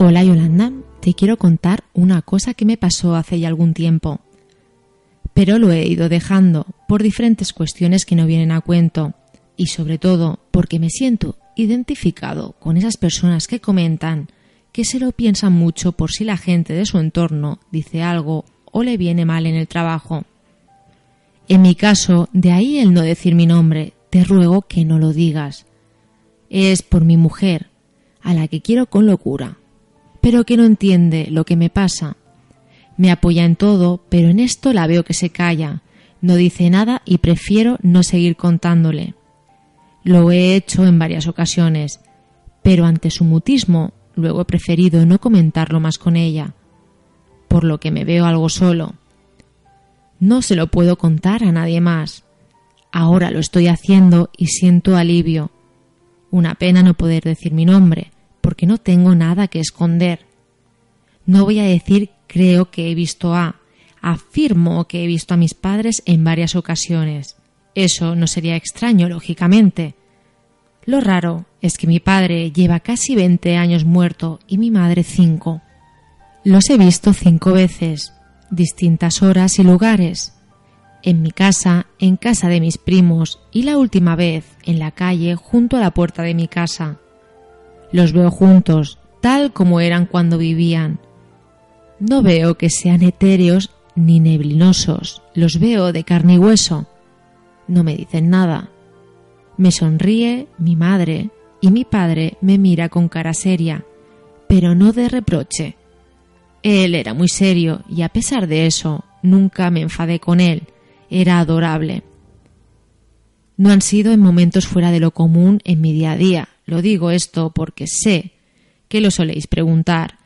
Hola Yolanda, te quiero contar una cosa que me pasó hace ya algún tiempo. Pero lo he ido dejando por diferentes cuestiones que no vienen a cuento y sobre todo porque me siento identificado con esas personas que comentan que se lo piensan mucho por si la gente de su entorno dice algo o le viene mal en el trabajo. En mi caso, de ahí el no decir mi nombre, te ruego que no lo digas. Es por mi mujer, a la que quiero con locura, pero que no entiende lo que me pasa. Me apoya en todo, pero en esto la veo que se calla, no dice nada y prefiero no seguir contándole. Lo he hecho en varias ocasiones, pero ante su mutismo luego he preferido no comentarlo más con ella, por lo que me veo algo solo. No se lo puedo contar a nadie más. Ahora lo estoy haciendo y siento alivio. Una pena no poder decir mi nombre, porque no tengo nada que esconder. No voy a decir creo que he visto a, afirmo que he visto a mis padres en varias ocasiones. Eso no sería extraño, lógicamente. Lo raro es que mi padre lleva casi 20 años muerto y mi madre cinco. Los he visto cinco veces, distintas horas y lugares. En mi casa, en casa de mis primos y la última vez en la calle junto a la puerta de mi casa. Los veo juntos, tal como eran cuando vivían. No veo que sean etéreos ni neblinosos, los veo de carne y hueso. No me dicen nada. Me sonríe mi madre y mi padre me mira con cara seria, pero no de reproche. Él era muy serio y a pesar de eso nunca me enfadé con él, era adorable. No han sido en momentos fuera de lo común en mi día a día, lo digo esto porque sé que lo soléis preguntar.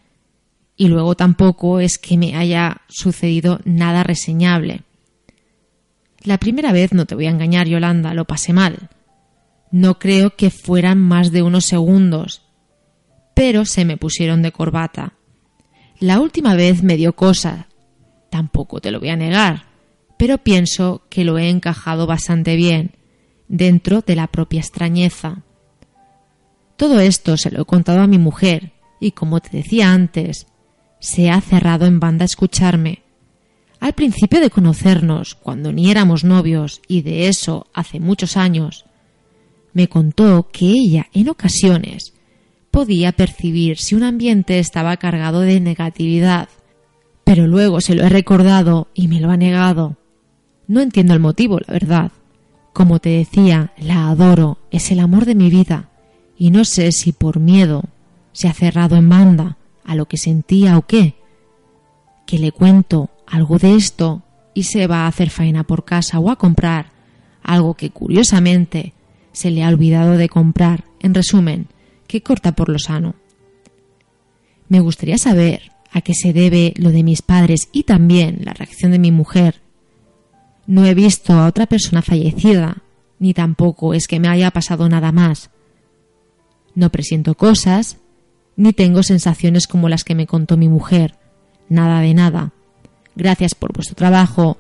Y luego tampoco es que me haya sucedido nada reseñable. La primera vez, no te voy a engañar, Yolanda, lo pasé mal. No creo que fueran más de unos segundos. Pero se me pusieron de corbata. La última vez me dio cosa. Tampoco te lo voy a negar. Pero pienso que lo he encajado bastante bien, dentro de la propia extrañeza. Todo esto se lo he contado a mi mujer y como te decía antes, se ha cerrado en banda a escucharme. Al principio de conocernos, cuando ni éramos novios, y de eso hace muchos años, me contó que ella, en ocasiones, podía percibir si un ambiente estaba cargado de negatividad. Pero luego se lo he recordado y me lo ha negado. No entiendo el motivo, la verdad. Como te decía, la adoro, es el amor de mi vida, y no sé si por miedo se ha cerrado en banda a lo que sentía o qué. Que le cuento algo de esto y se va a hacer faena por casa o a comprar algo que curiosamente se le ha olvidado de comprar. En resumen, que corta por lo sano. Me gustaría saber a qué se debe lo de mis padres y también la reacción de mi mujer no he visto a otra persona fallecida, ni tampoco es que me haya pasado nada más. No presiento cosas, ni tengo sensaciones como las que me contó mi mujer. Nada de nada. Gracias por vuestro trabajo,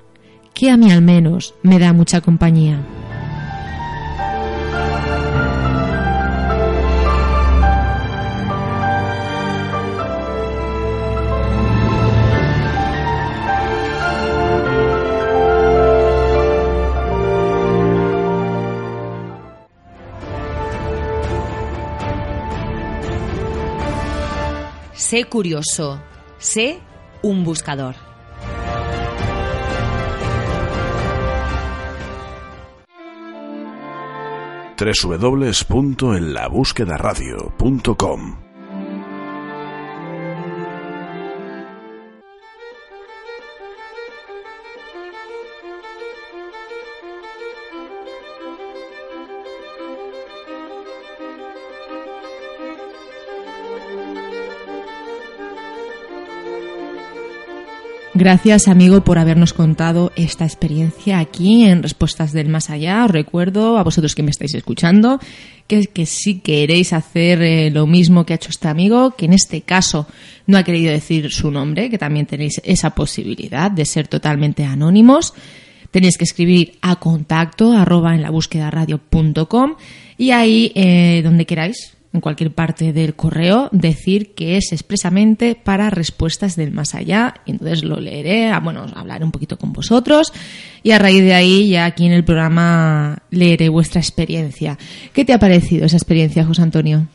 que a mí al menos me da mucha compañía. Sé curioso. Sé un buscador. www.enlabúsquedaradio.com Gracias, amigo, por habernos contado esta experiencia aquí en Respuestas del Más Allá. Os recuerdo a vosotros que me estáis escuchando que, que si queréis hacer eh, lo mismo que ha hecho este amigo, que en este caso no ha querido decir su nombre, que también tenéis esa posibilidad de ser totalmente anónimos, tenéis que escribir a contacto arroba en la búsqueda radio.com y ahí eh, donde queráis en cualquier parte del correo decir que es expresamente para respuestas del más allá. Y entonces lo leeré, ah, bueno, hablaré un poquito con vosotros y a raíz de ahí ya aquí en el programa leeré vuestra experiencia. ¿Qué te ha parecido esa experiencia, José Antonio?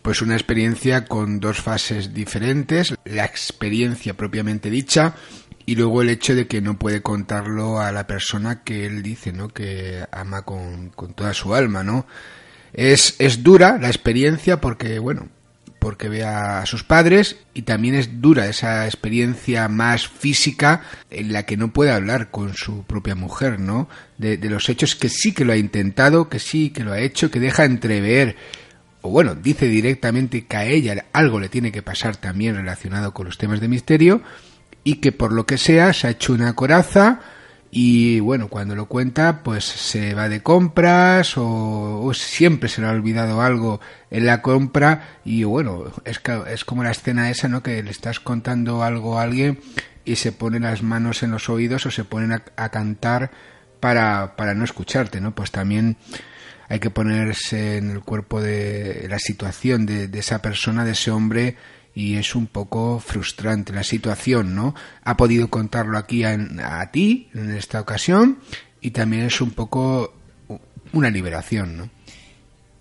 Pues una experiencia con dos fases diferentes, la experiencia propiamente dicha y luego el hecho de que no puede contarlo a la persona que él dice, ¿no? Que ama con, con toda su alma, ¿no? Es, es dura la experiencia porque, bueno, porque ve a sus padres y también es dura esa experiencia más física en la que no puede hablar con su propia mujer, ¿no? De, de, los hechos que sí que lo ha intentado, que sí que lo ha hecho, que deja entrever, o bueno, dice directamente que a ella algo le tiene que pasar también relacionado con los temas de misterio y que por lo que sea se ha hecho una coraza, y bueno, cuando lo cuenta, pues se va de compras o, siempre se le ha olvidado algo en la compra y bueno, es, es como la escena esa, ¿no? Que le estás contando algo a alguien y se pone las manos en los oídos o se ponen a, cantar para, para no escucharte, ¿no? Pues también hay que ponerse en el cuerpo de la situación de esa persona, de ese hombre y es un poco frustrante la situación, ¿no? Ha podido contarlo aquí a, a, ti en esta ocasión y también es un poco una liberación, ¿no?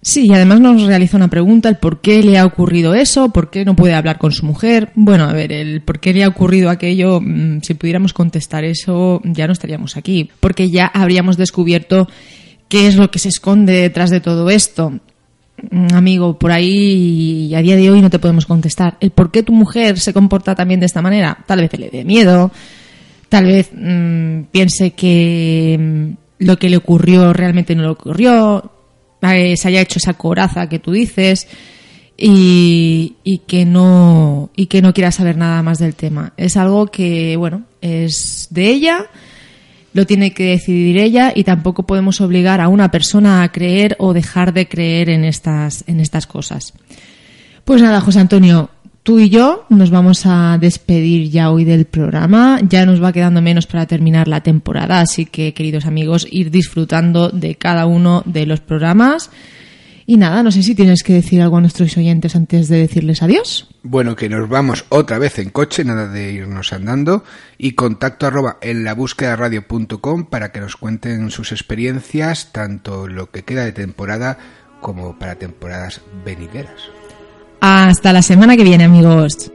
Sí, y además nos realiza una pregunta, el por qué le ha ocurrido eso, por qué no puede hablar con su mujer. Bueno, a ver, el por qué le ha ocurrido aquello, mm, si pudiéramos contestar eso, ya no estaríamos aquí, porque ya habríamos descubierto qué es lo que se esconde detrás de todo esto. Mm, amigo, por ahí a día de hoy no te podemos contestar. El por qué tu mujer se comporta también de esta manera, tal vez le dé miedo, tal vez mmm, piense que mmm, lo que le ocurrió realmente no le ocurrió, eh, se haya hecho esa coraza que tú dices y, y, que no y que no quiera saber nada más del tema. Es algo que, bueno, es de ella lo tiene que decidir ella y tampoco podemos obligar a una persona a creer o dejar de creer en estas, en estas cosas. Pues nada, José Antonio, tú y yo nos vamos a despedir ya hoy del programa. Ya nos va quedando menos para terminar la temporada, así que, queridos amigos, ir disfrutando de cada uno de los programas. Y nada, no sé si tienes que decir algo a nuestros oyentes antes de decirles adiós. Bueno, que nos vamos otra vez en coche, nada de irnos andando, y contacto arroba en la búsqueda radio.com para que nos cuenten sus experiencias, tanto lo que queda de temporada como para temporadas venideras. Hasta la semana que viene, amigos.